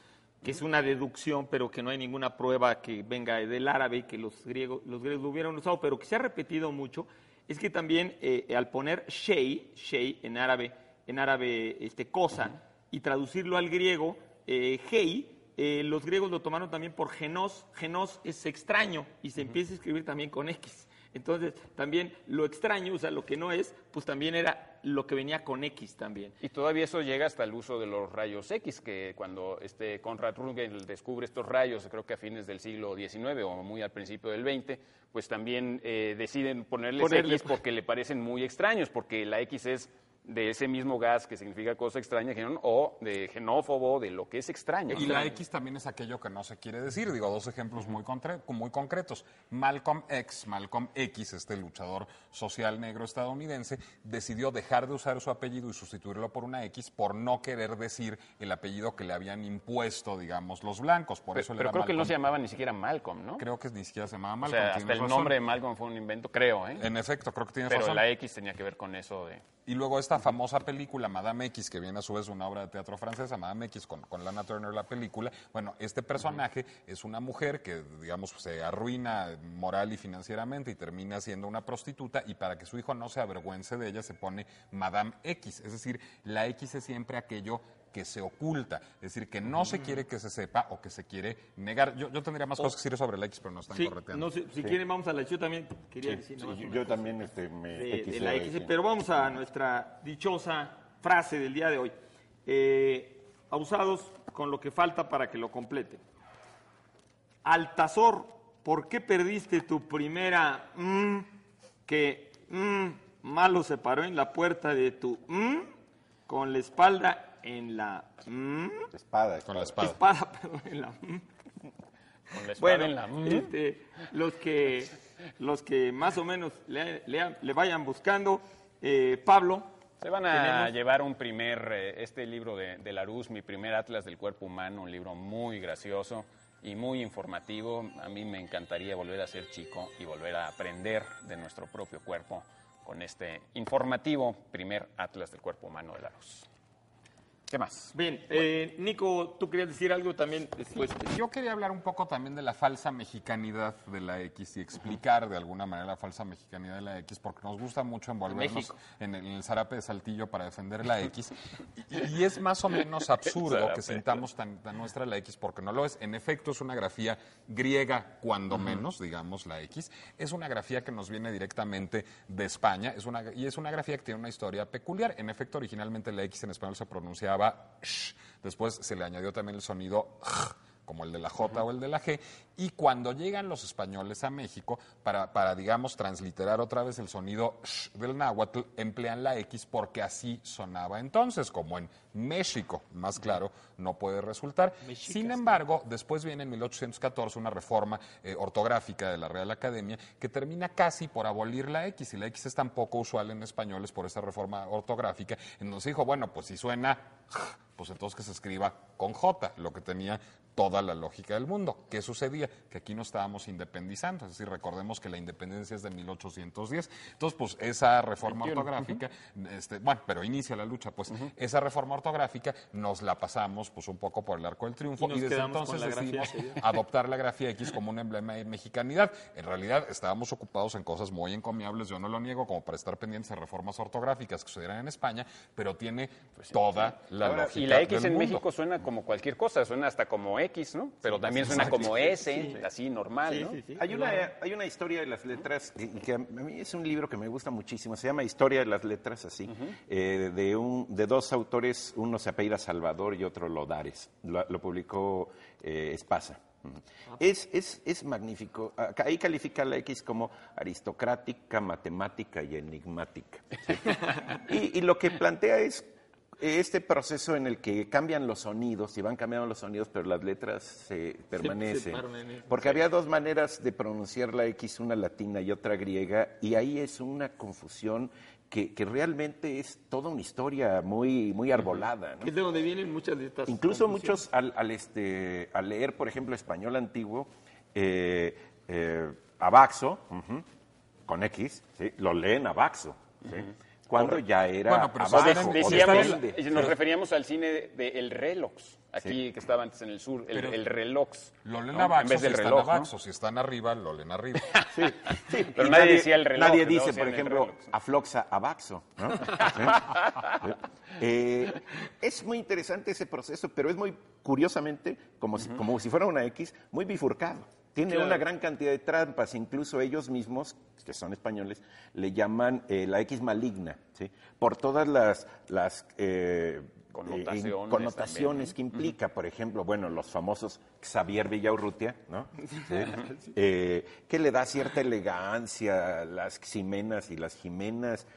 que es una deducción, pero que no hay ninguna prueba que venga del árabe y que los griegos, los griegos lo hubieran usado, pero que se ha repetido mucho, es que también eh, al poner shei, shei en árabe, en árabe este, cosa, y traducirlo al griego, eh, hei, eh, los griegos lo tomaron también por genos, genos es extraño y se empieza a escribir también con X. Entonces, también lo extraño, o sea, lo que no es, pues también era lo que venía con X también. Y todavía eso llega hasta el uso de los rayos X, que cuando este Conrad Röntgen descubre estos rayos, creo que a fines del siglo XIX o muy al principio del XX, pues también eh, deciden ponerles Ponerle- X porque le parecen muy extraños, porque la X es de ese mismo gas que significa cosa extraña, o de genófobo, de lo que es extraño. Y la X también es aquello que no se quiere decir. Digo, dos ejemplos muy, muy concretos. Malcolm X, Malcolm X, este luchador social negro estadounidense, decidió dejar de usar su apellido y sustituirlo por una X por no querer decir el apellido que le habían impuesto, digamos, los blancos. Por Pero, eso pero era creo que no se llamaba ni siquiera Malcolm, ¿no? Creo que ni siquiera se llamaba o Malcolm. sea, hasta el razón. nombre de Malcolm fue un invento, creo, ¿eh? En efecto, creo que tienes Pero razón. la X tenía que ver con eso de... Y luego esta famosa película, Madame X, que viene a su vez una obra de teatro francesa, Madame X, con, con Lana Turner la película. Bueno, este personaje es una mujer que, digamos, se arruina moral y financieramente y termina siendo una prostituta y para que su hijo no se avergüence de ella se pone Madame X. Es decir, la X es siempre aquello que se oculta, es decir, que no se quiere que se sepa o que se quiere negar. Yo, yo tendría más cosas que decir sobre la X, pero no están Sí, correteando. no si quieren vamos a la yo también quería decir yo, también este, me de, de XO la X, pero vamos a nuestra dichosa frase del día de hoy. Eh, abusados con lo que falta para que lo complete. Altazor, ¿por qué perdiste tu primera mm, que mm, malo se paró en la puerta de tu mm, con la espalda en la mm, Espada, Con la espada. espada. perdón, en la mm? Con la espada Bueno, en la... mm. este, los que los que más o menos le, le- le vayan buscando, eh, Pablo. Se van a tenemos- llevar un primer, eh, este libro de, de Larousse, mi primer Atlas del Cuerpo Humano, un libro muy gracioso y muy informativo. A mí me encantaría volver a ser chico y volver a aprender de nuestro propio cuerpo con este informativo primer Atlas del Cuerpo Humano de Larousse. ¿Qué más? Bien, eh, Nico, tú querías decir algo también después. Yo quería hablar un poco también de la falsa mexicanidad de la X y explicar de alguna manera la falsa mexicanidad de la X, porque nos gusta mucho envolvernos en el, en el zarape de Saltillo para defender la X. Y, es más o menos absurdo que sintamos tan, tan nuestra la X, porque no lo es. En efecto, es una grafía griega, cuando menos, digamos, la X. Es una grafía que nos viene directamente de España es una, y es una grafía que tiene una historia peculiar. En efecto, originalmente la X en español se pronunciaba después se le añadió también el sonido como el de la J o el de la G, y cuando llegan los españoles a México, para, para digamos, transliterar otra vez el sonido sh del náhuatl, emplean la X porque así sonaba entonces, como en México, más claro, no puede resultar. Sin embargo, después viene en 1814 una reforma eh, ortográfica de la Real Academia que termina casi por abolir la X, y la X es tan poco usual en españoles por esa reforma ortográfica, entonces dijo, bueno, pues si suena pues entonces que se escriba con J, lo que tenía toda la lógica del mundo. ¿Qué sucedía? Que aquí no estábamos independizando, es decir, recordemos que la independencia es de 1810. Entonces, pues esa reforma ortográfica, este, bueno, pero inicia la lucha, pues esa reforma ortográfica nos la pasamos pues un poco por el arco del triunfo Y desde entonces decidimos adoptar la grafía X como un emblema de mexicanidad. En realidad estábamos ocupados en cosas muy encomiables, yo no lo niego, como para estar pendientes de reformas ortográficas que sucedieran en España, pero tiene toda la Ahora, lógica y la X del en mundo. México suena como cualquier cosa, suena hasta como X, ¿no? Pero también suena como S, así normal, Sí, ¿no? sí, sí. Hay una, hay una historia de las letras que a mí es un libro que me gusta muchísimo. Se llama Historia de las letras, así, eh, de, un, de dos autores, uno se apellida Salvador y otro Lodares. Lo, lo publicó eh, Espasa. Es, es, es magnífico. Ahí califica la X como aristocrática, matemática y enigmática. ¿sí? y, y lo que plantea es este proceso en el que cambian los sonidos, y van cambiando los sonidos, pero las letras se permanecen. Porque había dos maneras de pronunciar la X, una latina y otra griega, y ahí es una confusión que, que realmente es toda una historia muy, muy arbolada. ¿no? Es de donde vienen muchas de estas. Incluso muchos al, al, este, al leer, por ejemplo, español antiguo, eh, eh, abaxo, con X, ¿sí? lo leen abaxo, ¿sí? Cuando ya era Bueno, pero abajo, Decíamos, nos referíamos al cine de, de El Relox. Aquí que estaba antes en el sur, el, el leen ¿no? abajo En vez si del están reloj, ¿no? abajo, si están arriba, lo leen arriba. Sí, sí. Pero Y nadie decía el reloj, Nadie ¿no? dice, por ejemplo, afloxa abaxo. ¿no? Eh, es muy interesante ese proceso, pero es muy, curiosamente, como, si, como si fuera una X, muy bifurcado. Tiene Claro. una gran cantidad de trampas, incluso ellos mismos, que son españoles, le llaman eh, la X maligna, ¿sí? por todas las, las eh, Connotaciones eh, connotaciones también, que implica, por ejemplo, bueno, los famosos Xavier Villaurrutia, ¿no? Sí. Que le da cierta elegancia a las Ximenas y las Jimenas.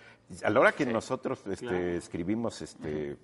A la hora que nosotros este, escribimos este,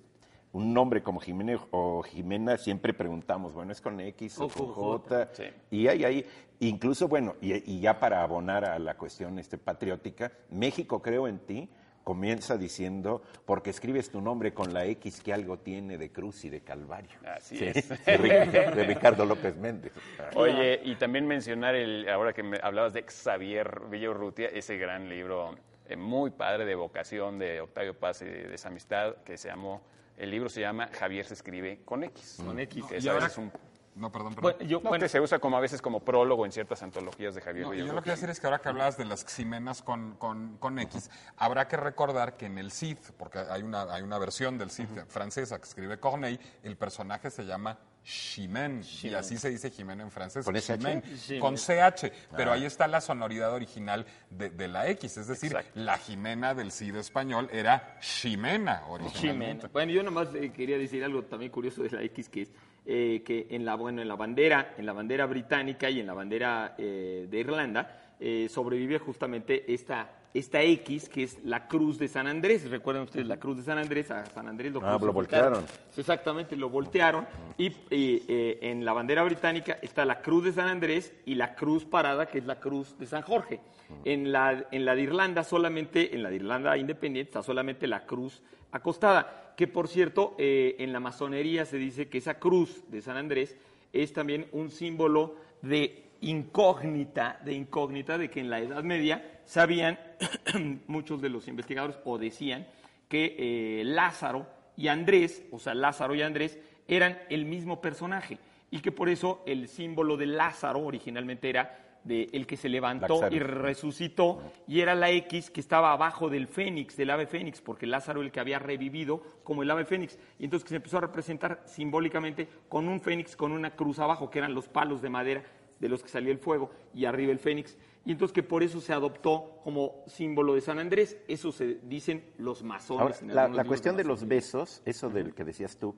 un nombre como Jiménez o Jimena, siempre preguntamos, bueno, ¿es con X o, O con J? Sí. Y hay ahí, incluso, bueno, y, y ya para abonar a la cuestión este, patriótica, México creo en ti comienza diciendo, porque escribes tu nombre con la X que algo tiene de cruz y de calvario. Así Sí, es. De, Ric- de Ricardo López Méndez. Oye, y también mencionar, el, ahora que me hablabas de Xavier Villaurrutia, ese gran libro eh, muy padre de vocación de Octavio Paz y de esa amistad, que se llamó, el libro se llama Javier se escribe con X. Con X. Que ahora- veces un, No, perdón, perdón. Bueno, yo, no, bueno, que se usa como a veces como prólogo en ciertas antologías de Javier No, yo lo que quiero decir es que ahora que hablabas de las ximenas con, con, con X, habrá que recordar que en el Cid, porque hay una, hay una versión del Cid francesa que escribe Corneille, el personaje se llama Chimène, y así se dice Jimena en francés. ¿Con SH? Chimène, Chimène. Con CH, pero ahí está la sonoridad original de, de la X, es decir, Exacto. la Jimena del Cid español era Ximena originalmente. Jimena. Bueno, yo nomás eh, quería decir algo también curioso de la X, que es eh, que en la, bueno, en la bandera, en la bandera británica y en la bandera eh, de Irlanda, eh, sobrevive justamente esta, esta X, que es la cruz de San Andrés. Recuerden ustedes la cruz de San Andrés, a San Andrés lo Ah, lo voltearon. Exactamente, lo voltearon. Y eh, en la bandera británica está la cruz de San Andrés y la cruz parada, que es la cruz de San Jorge. En la, en la de Irlanda solamente, en la de Irlanda independiente, está solamente la cruz acostada. Que por cierto, eh, en la masonería se dice que esa cruz de San Andrés es también un símbolo de incógnita, de incógnita, de que en la Edad Media sabían muchos de los investigadores o decían que eh, Lázaro y Andrés, o sea, Lázaro y Andrés, eran el mismo personaje y que por eso el símbolo de Lázaro originalmente era de el que se levantó y resucitó y era la X que estaba abajo del fénix, del ave fénix, porque Lázaro el que había revivido como el ave fénix. Y entonces que se empezó a representar simbólicamente con un fénix con una cruz abajo que eran los palos de madera de los que salía el fuego y arriba el fénix. Y entonces que por eso se adoptó como símbolo de San Andrés, eso se dicen los masones. Ahora, la, la cuestión de los besos, eso del que decías tú,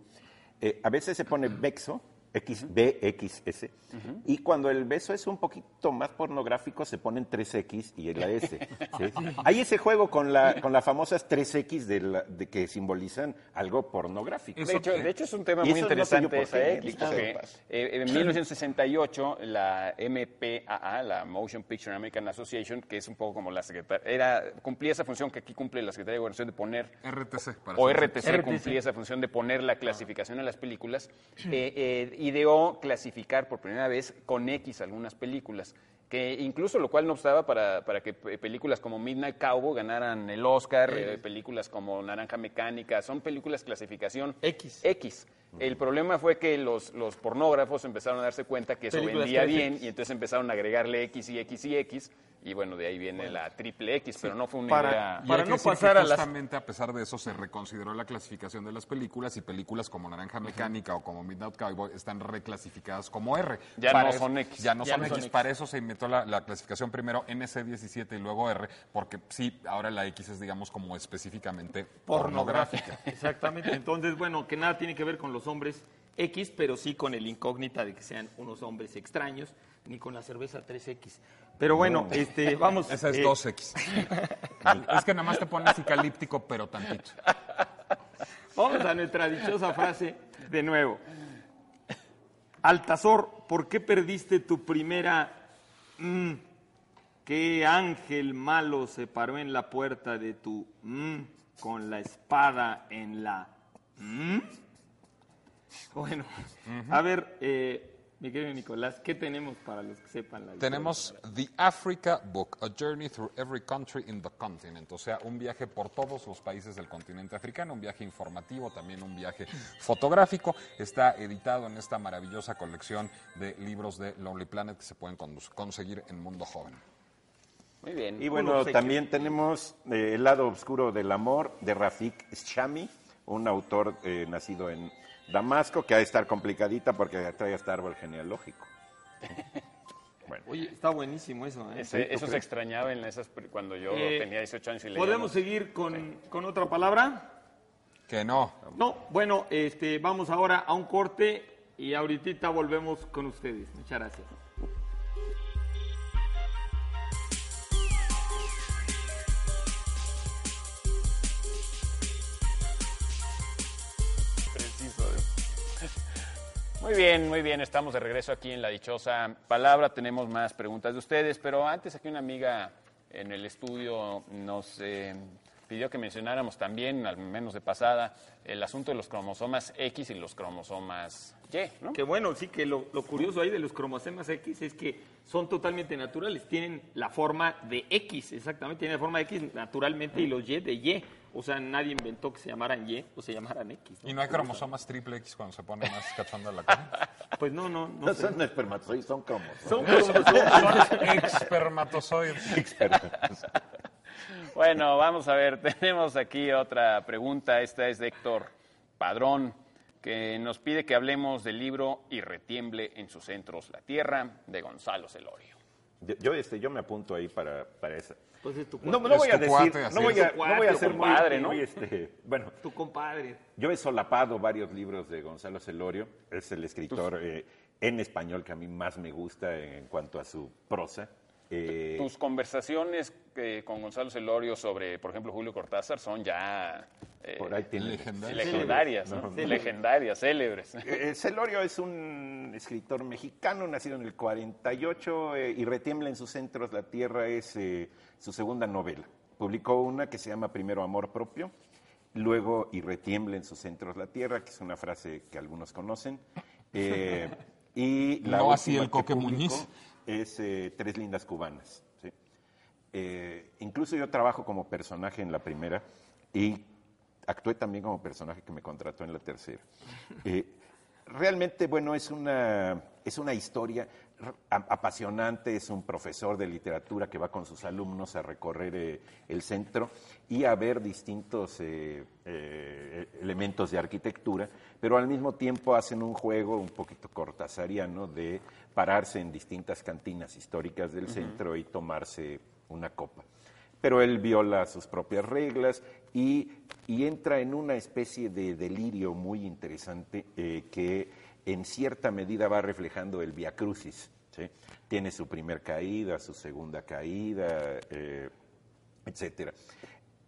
eh, a veces se pone bexo, X, B, X, S, y cuando el beso es un poquito más pornográfico se ponen 3X y la S. ¿sí? Hay ese juego con, la, con las famosas 3X de, la- de que simbolizan algo pornográfico. De hecho, de hecho, es un tema Y muy no sé interesante por esa qué, X, eso porque pasa. eh, en 1968 la MPAA, la Motion Picture American Association, que es un poco como la secretaria, era, cumplía esa función que aquí cumple la Secretaría de Gobernación de poner RTC. Para o RTC. cumplía esa función de poner la clasificación en las películas, eh, eh, ideó clasificar por primera vez con X algunas películas, que incluso lo cual no obstaba para, para que pe- películas como Midnight Cowboy ganaran el Oscar, eh, películas como Naranja Mecánica, son películas clasificación X. X. El problema fue que los, los pornógrafos empezaron a darse cuenta que eso Películas vendía 3X. bien y entonces empezaron a agregarle X y X y X y bueno, de ahí viene la triple X, pero no fue una Para- idea... Y Para hay que no decir pasar a las- justamente a pesar de eso se reconsideró la clasificación de las películas y películas como Naranja Mecánica o como Midnight Cowboy están reclasificadas como R. Ya Para no son X. Ya no Ya son no son X. Para eso se inventó la, la clasificación primero NC17 y luego R, porque sí, ahora la X es digamos como específicamente pornográfica. Exactamente. Entonces, bueno, que nada tiene que ver con los hombres X, pero sí con el incógnita de que sean unos hombres extraños, ni con la cerveza 3X. Pero bueno, este, vamos. Esa es eh, 2X. es que nada más te pones eucalíptico, pero tantito. Vamos a nuestra dichosa frase de nuevo. Altazor, ¿por qué perdiste tu primera... mm? ¿Qué ángel malo se paró en la puerta de tu... mm, con la espada en la... mm? Bueno, a ver, eh, Mi querido Nicolás, ¿qué tenemos para los que sepan la Tenemos The Africa Book, A Journey Through Every Country in the Continent, o sea, un viaje por todos los países del continente africano, un viaje informativo, también un viaje fotográfico. Está editado en esta maravillosa colección de libros de Lonely Planet que se pueden con- conseguir en Mundo Joven. Muy bien. Y bueno, también tenemos eh, El lado oscuro del amor de Rafik Shami, un autor eh, nacido en Damasco, que ha de estar complicadita porque trae hasta árbol genealógico. Oye, está buenísimo eso, ¿eh? Ese- eso se extrañaba en esas, cuando yo Eh, tenía 18 años y leía. ¿Podemos seguir con, con otra palabra? Que no. No, bueno, este, vamos ahora a un corte y ahorita volvemos con ustedes. Muchas gracias. Muy bien, muy bien. Estamos de regreso aquí en La Dichosa Palabra. Tenemos más preguntas de ustedes, pero antes aquí una amiga en el estudio nos eh, pidió que mencionáramos también, al menos de pasada, el asunto de los cromosomas X y los cromosomas Y, ¿no? Que bueno, sí que lo, lo curioso ahí de los cromosomas X es que son totalmente naturales, tienen la forma de X, exactamente, tienen la forma de X naturalmente y los Y de Y. O sea, nadie inventó que se llamaran Y o se llamaran X. ¿Y no hay cromosomas triple X cuando se pone más cachonda la cosa? Pues no, no, no. No sé. son espermatozoides, son cromosomas. Son cromosomas. Expermatozoides. Bueno, vamos a ver, tenemos aquí otra pregunta. Esta es de Héctor Padrón, que nos pide que hablemos del libro Y retiemble en sus centros la tierra, de Gonzalo Celorio. Yo, yo, este, yo me apunto ahí para, para esa. Pues es tu, No, cuate, no voy a Es tu decir, cuate, no voy a, Tu no voy a cuate, ser muy, compadre, ¿no? muy, este, bueno, tu compadre. Yo he solapado varios libros de Gonzalo Celorio, es el escritor eh, en español que a mí más me gusta en cuanto a su prosa. Eh, Tus conversaciones eh, con Gonzalo Celorio sobre, por ejemplo, Julio Cortázar son ya eh, por ahí tiene. Legendarios. legendarias, ¿no? legendarias, célebres. Eh, Celorio es un escritor mexicano, nacido en el 48 eh, y Retiembla en sus centros la tierra es eh, su segunda novela. Publicó una que se llama Primero Amor Propio, luego Y retiembla en sus centros la tierra, que es una frase que algunos conocen. eh, y la No así el que Coque publicó Muñiz. Es eh, Tres lindas cubanas. ¿sí? Eh, incluso yo trabajo como personaje en la primera y actué también como personaje que me contrató en la tercera. Eh, realmente, bueno, es una, es una historia apasionante, es un profesor de literatura que va con sus alumnos a recorrer el centro y a ver distintos elementos de arquitectura, pero al mismo tiempo hacen un juego un poquito cortasariano de pararse en distintas cantinas históricas del centro y tomarse una copa pero él viola sus propias reglas y, y entra en una especie de delirio muy interesante eh, que en cierta medida va reflejando el Via Crucis. ¿sí? Tiene su primer caída, su segunda caída, eh, etcétera.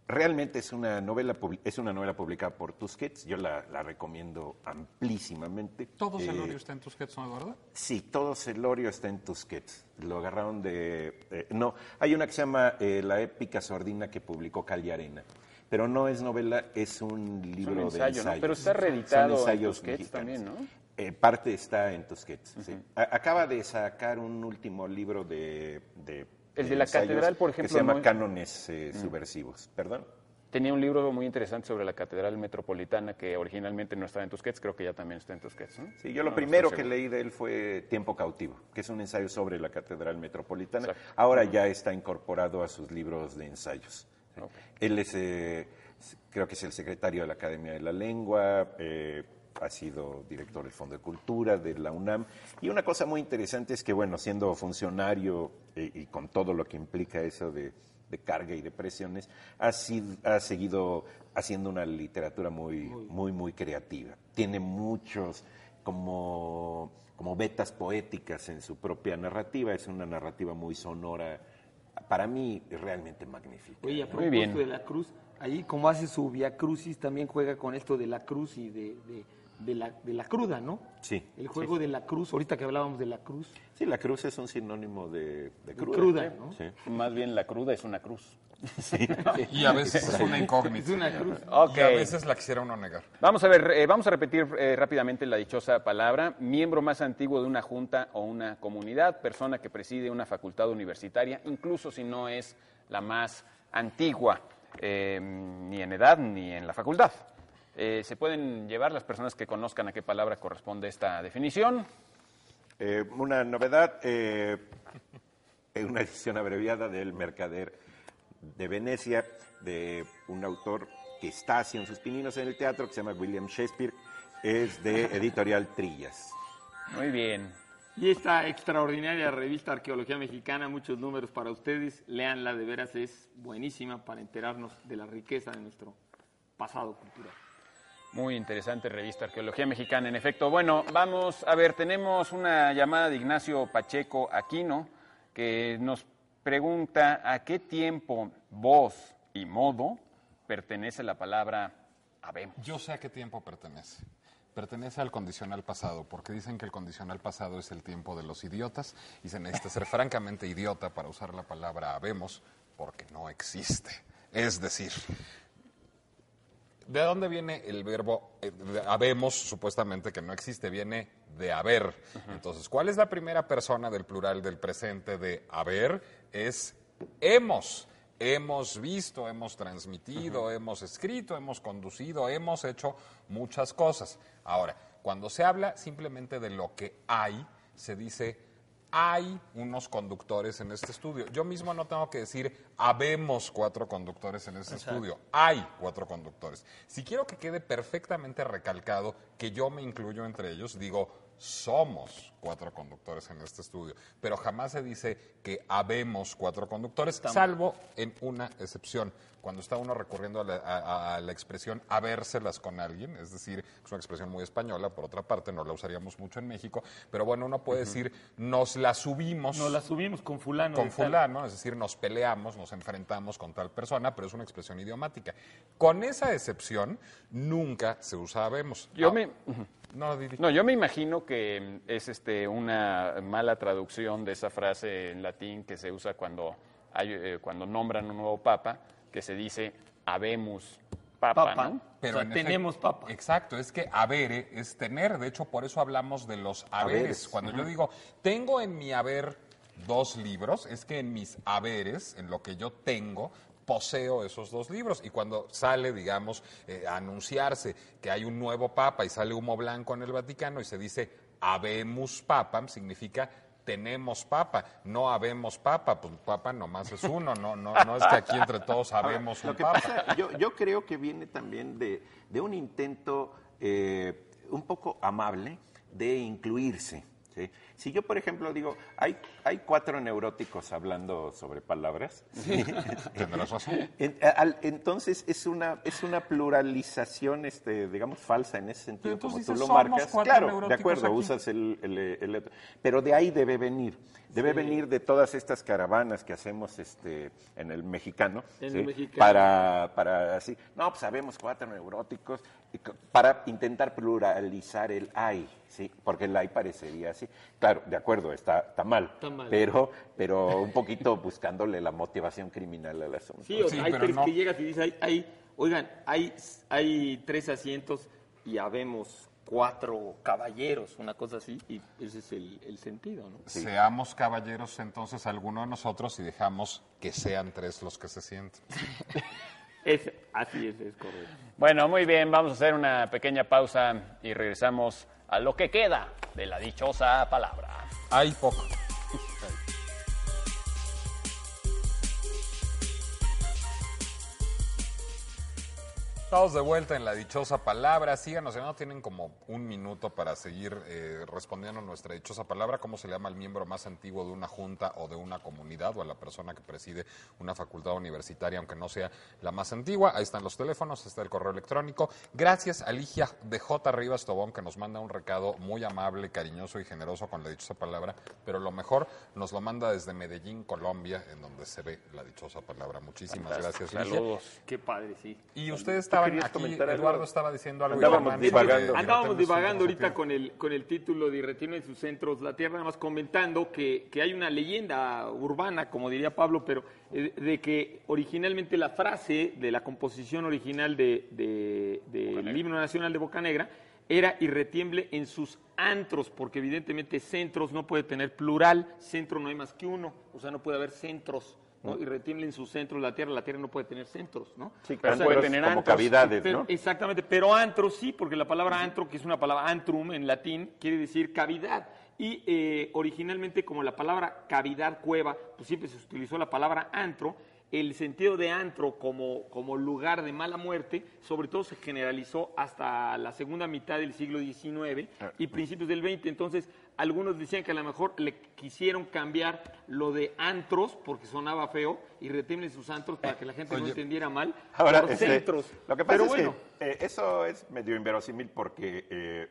Realmente es una novela publi- es una novela publicada por Tusquets, yo la, la recomiendo amplísimamente. Todo Eh, Celorio está en tus Tusquets, ¿no, Eduardo? Sí, todo Celorio está en Tusquets. Lo agarraron de... eh, no, hay una que se llama eh, La épica sordina que publicó Callarena. Pero no es novela, es un libro un de ensayo, ¿no? ensayos. Pero está reeditado Son en ensayos Tusquets mexicanos. también, ¿no? Eh, parte está en Tusquets, sí. A- Acaba de sacar un último libro de... de El de la ensayos catedral, por Que ejemplo, se llama no- Mm. Cánones eh, subversivos. ¿Perdón? Tenía un libro muy interesante sobre la Catedral Metropolitana que originalmente no estaba en Tusquets, creo que ya también está en Tusquets, ¿no? Sí, yo lo No, primero que leí de él fue Tiempo cautivo, que es un ensayo sobre la Catedral Metropolitana. Exacto. Ahora ya está incorporado a sus libros de ensayos. Él es, eh, creo que es el secretario de la Academia de la Lengua, eh, ha sido director del Fondo de Cultura de la UNAM. Y una cosa muy interesante es que, bueno, siendo funcionario eh, y con todo lo que implica eso de, de carga y de presiones, ha, sido- ha seguido haciendo una literatura muy, muy, muy creativa. Tiene muchos como, como vetas poéticas en su propia narrativa. Es una narrativa muy sonora. Para mí, realmente magnífica. Oye, a Muy bien. propósito de la cruz, ahí como hace su Via Crucis, también juega con esto de la cruz y de, de- de la, de la cruda, ¿no? Sí. El juego de la cruz, ahorita que hablábamos de la cruz. Sí, la cruz es un sinónimo de, de cruda. cruda, ¿no? Sí. Más bien la cruda es una cruz. Y a veces es una incógnita. Es una cruz. Y a veces la quisiera uno negar. Vamos a ver, eh, vamos a repetir eh, rápidamente la dichosa palabra. Miembro más antiguo de una junta o una comunidad, persona que preside una facultad universitaria, incluso si no es la más antigua, eh, ni en edad ni en la facultad. Eh, se pueden llevar las personas que conozcan a qué palabra corresponde esta definición. Eh, una novedad, eh, eh, una edición abreviada del Mercader de Venecia, de un autor que está haciendo sus pininos en el teatro, que se llama William Shakespeare, es de Editorial Trillas. Muy bien. Y esta extraordinaria revista Arqueología Mexicana, muchos números para ustedes, léanla, de veras es buenísima para enterarnos de la riqueza de nuestro pasado cultural. Muy interesante revista Arqueología Mexicana, en efecto. Bueno, vamos a ver, tenemos una llamada de Ignacio Pacheco Aquino que nos pregunta a qué tiempo, voz y modo pertenece la palabra habemos. Yo sé a qué tiempo pertenece. Pertenece al condicional pasado, porque dicen que el condicional pasado es el tiempo de los idiotas y se necesita ser francamente idiota para usar la palabra habemos, porque no existe. Es decir, ¿de dónde viene el verbo eh, habemos? Supuestamente que no existe, viene de haber. Entonces, ¿cuál es la primera persona del plural del presente de haber? Es hemos. Hemos visto, hemos transmitido, hemos escrito, hemos conducido, hemos hecho muchas cosas. Ahora, cuando se habla simplemente de lo que hay, se dice hay unos conductores en este estudio. Yo mismo no tengo que decir habemos cuatro conductores en este estudio. Hay cuatro conductores. Si quiero que quede perfectamente recalcado que yo me incluyo entre ellos, digo somos cuatro conductores en este estudio, pero jamás se dice que habemos cuatro conductores, salvo en una excepción, cuando está uno recurriendo a la, a- a la expresión habérselas con alguien, es decir, es una expresión muy española, por otra parte no la usaríamos mucho en México, pero bueno, uno puede decir nos la subimos Nos la subimos con fulano. con de tal. fulano, es decir, nos peleamos, nos enfrentamos con tal persona, pero es una expresión idiomática. Con esa excepción, nunca se usa habemos. Yo Ah, me... No, yo me imagino que es este una mala traducción de esa frase en latín que se usa cuando hay, eh, cuando nombran un nuevo papa, que se dice habemus papa, Papa. ¿no? O sea, en tenemos efecto- papa. Exacto, es que habere es tener. De hecho, por eso hablamos de los haberes. Haberes, Cuando yo digo, tengo en mi haber dos libros, es que en mis haberes, en lo que yo tengo, poseo esos dos libros. Y cuando sale, digamos, eh, a anunciarse que hay un nuevo papa y sale humo blanco en el Vaticano y se dice habemus papam, significa tenemos papa, no habemos papa, pues papa nomás es uno, no, no, no es que aquí entre todos habemos Lo un que papa. pasa, yo, yo creo que viene también de, de un intento eh, un poco amable de incluirse. ¿Sí? Si yo, por ejemplo, digo, hay, hay cuatro neuróticos hablando sobre palabras, Tendrás razón. en- al- entonces es una, es una pluralización, este, digamos, falsa en ese sentido, como tú lo marcas. Claro, de acuerdo, aquí. usas el, el- el- el- pero de ahí debe venir. Debe venir de todas estas caravanas que hacemos este, en el mexicano, En ¿sí? el mexicano. para, para así, no, pues sabemos cuatro neuróticos, para intentar pluralizar el hay, ¿sí? porque el hay parecería así. Claro, de acuerdo, está, está mal, Está mal. Pero, pero un poquito buscándole la motivación criminal al asunto. Sí, o Sí, sea, hay pero tres no. que llegas y dices, hay, hay- oigan, hay, hay tres asientos y habemos cuatro caballeros, una cosa así, y ese es el, el sentido, ¿no? Seamos caballeros entonces alguno de nosotros y dejamos que sean tres los que se sienten. Es, así es, es correcto. Bueno, muy bien, vamos a hacer una pequeña pausa y regresamos a lo que queda de la dichosa palabra. Hay poco. Estamos de vuelta en la dichosa palabra. Síganos, ya no tienen como un minuto para seguir eh, respondiendo a nuestra dichosa palabra. ¿Cómo se le llama al miembro más antiguo de una junta o de una comunidad o a la persona que preside una facultad universitaria, aunque no sea la más antigua? Ahí están los teléfonos, está el correo electrónico. Gracias a Ligia de J. Rivas Tobón, que nos manda un recado muy amable, cariñoso y generoso con la dichosa palabra. Pero lo mejor nos lo manda desde Medellín, Colombia, en donde se ve la dichosa palabra. Muchísimas gracias, Ligia. Saludos. Qué padre, sí. Y usted estaba estaban querías aquí, comentar algo? Eduardo estaba diciendo algo. Andábamos divagando. Andábamos divagando ahorita con el, con el título de Retiene en sus centros la tierra, nada más comentando que, que hay una leyenda urbana, como diría Pablo, pero eh, de que originalmente la frase de la composición original de- de- del himno nacional de Bocanegra era y retiemble en sus antros, porque evidentemente centros no puede tener plural, centro no hay más que uno, o sea, no puede haber centros. ¿No? Y retiemble en sus centros la tierra, la tierra no puede tener centros, ¿no? Sí, Pero puede tener como antros. cavidades, ¿no? Exactamente, pero antro sí, porque la palabra antro, que es una palabra antrum en latín, quiere decir cavidad. Y eh, originalmente, como la palabra cavidad, cueva, pues siempre se utilizó la palabra antro. El sentido de antro como, como lugar de mala muerte, sobre todo se generalizó hasta la segunda mitad del siglo XIX y principios del XX. Entonces, algunos decían que a lo mejor le quisieron cambiar lo de antros, porque sonaba feo, y retienen sus antros para que la gente no entendiera mal, Ahora, por este, centros. lo que pasa Pero es bueno, que eh, eso es medio inverosímil porque eh,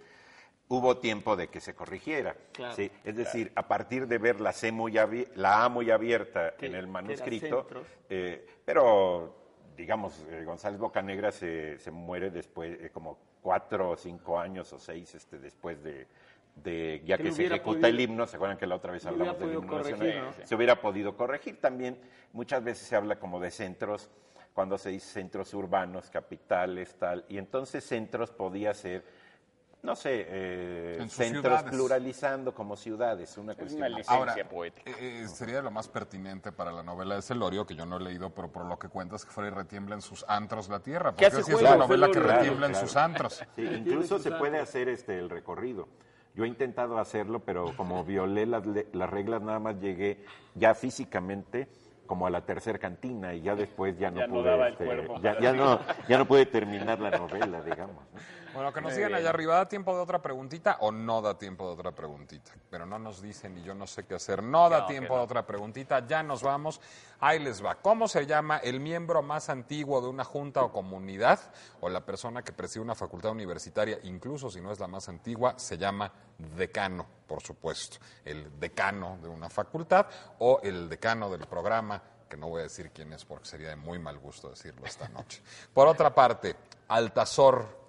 hubo tiempo de que se corrigiera. Claro. ¿sí? Es decir, a partir de ver la, C muy la A muy abierta Que- en el manuscrito, eh, pero digamos, eh, González Bocanegra se, se muere después, eh, como cuatro o cinco años o seis este, después de, de ya Que se ejecuta podido- el himno, ¿se acuerdan que la otra vez hablamos del himno corregir, nacional? ¿no? Se hubiera podido corregir también. Muchas veces se habla como de centros, cuando se dice centros urbanos, capitales, tal, y entonces centros podía ser, no sé, eh, centros ciudades. pluralizando como ciudades, una Es cuestión. una licencia Ahora, poética. eh, eh, sería lo más pertinente para la novela de Celorio, que yo no he leído, pero por lo que cuentas, que fuera y retiembla en sus antros la tierra. ¿Qué Porque hace así es una novela que retiembla en Claro, sus antros. Sí, incluso se puede hacer este el recorrido. Yo he intentado hacerlo, pero como violé las, las reglas, nada más llegué ya físicamente como a la tercera cantina y ya después ya no Ya no pude daba el este, cuerpo ya, ya no ya no pude terminar la novela, digamos. ¿no? Bueno, que nos digan allá arriba, ¿da tiempo de otra preguntita o no da tiempo de otra preguntita? Pero no nos dicen y yo no sé qué hacer. No da No, tiempo no. de otra preguntita, ya nos vamos. Ahí les va. ¿Cómo se llama el miembro más antiguo de una junta o comunidad? O la persona que preside una facultad universitaria, incluso si no es la más antigua, se llama decano, por supuesto. El decano de una facultad o el decano del programa que no voy a decir quién es porque sería de muy mal gusto decirlo esta noche. Por otra parte, Altazor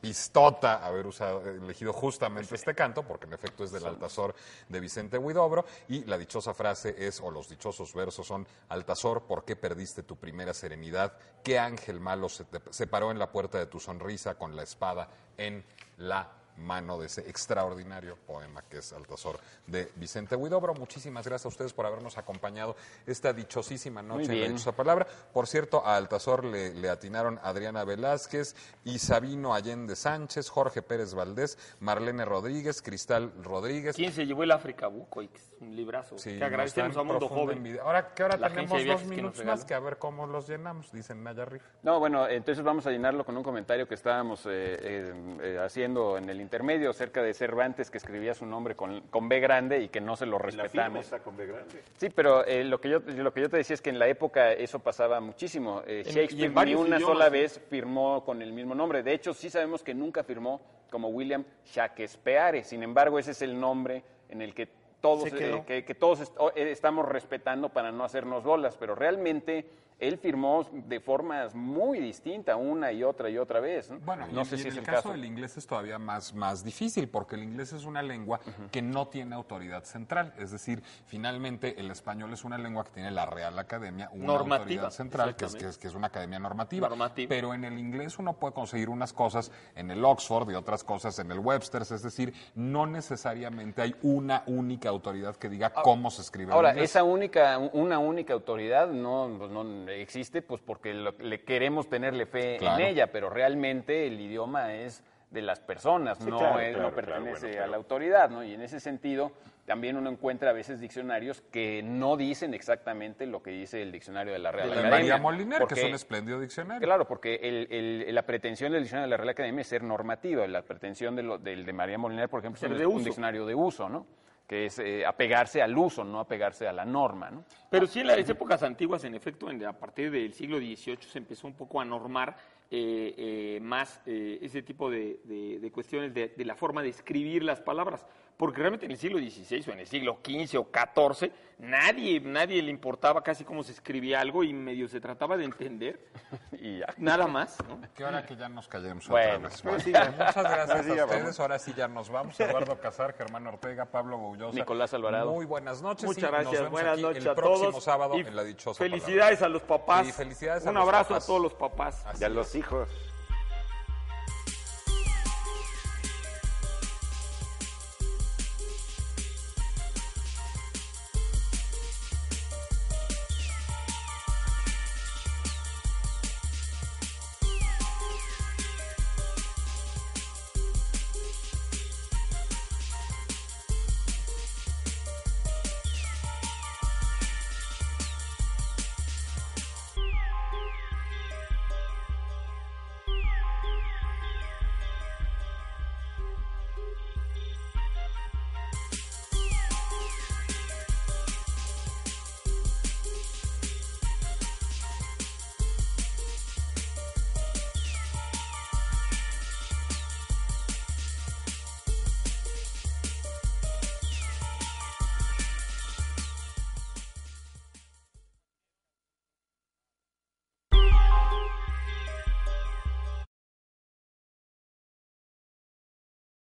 Pistota haber usado, elegido justamente este canto, porque en efecto es del Altazor de Vicente Huidobro, y la dichosa frase es, o los dichosos versos son, Altazor, ¿por qué perdiste tu primera serenidad? ¿Qué ángel malo se, te- se paró en la puerta de tu sonrisa con la espada en la mano de ese extraordinario poema que es Altazor de Vicente Huidobro. Muchísimas gracias a ustedes por habernos acompañado esta dichosísima noche en la dichosa palabra. Por cierto, a Altazor le, le atinaron Adriana Velázquez, Isabino Allende Sánchez, Jorge Pérez Valdés, Marlene Rodríguez, Cristal Rodríguez. ¿Quién se llevó el África Buco? Un librazo. Sí, que agradecemos a Mundo Joven. Ahora que ahora La tenemos dos que minutos más que a ver cómo los llenamos, dicen Naya Riff. No, bueno, entonces vamos a llenarlo con un comentario que estábamos eh, eh, eh, haciendo en el intermedio acerca de Cervantes, que escribía su nombre con, con B grande y que no se lo La firma respetamos. está con B grande. Sí, pero eh, lo, que yo, lo que yo te decía es que en la época eso pasaba muchísimo. Eh, En- Shakespeare en ni una idiomas, sola vez firmó con el mismo nombre. De hecho, sí sabemos que nunca firmó como William Shakespeare. Sin embargo, ese es el nombre en el que todos, eh, que, que todos est- estamos respetando para no hacernos bolas. Pero realmente él firmó de formas muy distintas una y otra y otra vez. ¿no? Bueno, no y, sé y si en es el el caso, caso. del inglés es todavía más, más difícil, porque el inglés es una lengua que no tiene autoridad central. Es decir, finalmente el español es una lengua que tiene la Real Academia, una Normativa, autoridad central, que es, que, es, que es una academia normativa. Normativa. Pero en el inglés uno puede conseguir unas cosas en el Oxford y otras cosas en el Webster. Es decir, no necesariamente hay una única autoridad que diga cómo se escribe Ahora, el inglés. esa única, una única autoridad no, pues, no existe, pues porque lo- le queremos tenerle fe Claro. en ella, pero realmente el idioma es de las personas, Sí, no, claro, es- claro, no pertenece claro, bueno, a la autoridad, ¿no? Y en ese sentido, también uno encuentra a veces diccionarios que no dicen exactamente lo que dice el diccionario de la Real de Academia. María Moliner, que es porque- un espléndido diccionario. Claro, porque el- el- la pretensión del diccionario de la Real Academia es ser normativa. La pretensión de lo- del de María Moliner, por ejemplo, es de un diccionario de uso, ¿no? Que es eh, apegarse al uso, no apegarse a la norma, ¿no? Pero sí en las épocas antiguas, en efecto, a partir del siglo XVIII se empezó un poco a normar eh, eh, más ese tipo de, cuestiones de la forma de escribir las palabras. Porque realmente en el siglo XVI o en el siglo XV o XIV nadie, nadie le importaba casi cómo se escribía algo y medio se trataba de entender Y ya. nada más. ¿no? Qué hora que ya nos callemos Bueno, otra vez. sí, Bueno, muchas gracias sí, a ustedes. vamos. Ahora sí ya nos vamos. Eduardo Casar, Germán Ortega, Pablo Boullosa. Nicolás Alvarado. Muy buenas noches. Muchas y nos gracias, vemos buenas aquí noches el a próximo todos. sábado y en La Dichosa felicidades a los papás. Sí, felicidades a Un los abrazo papás. a todos los papás. Así Y a los hijos.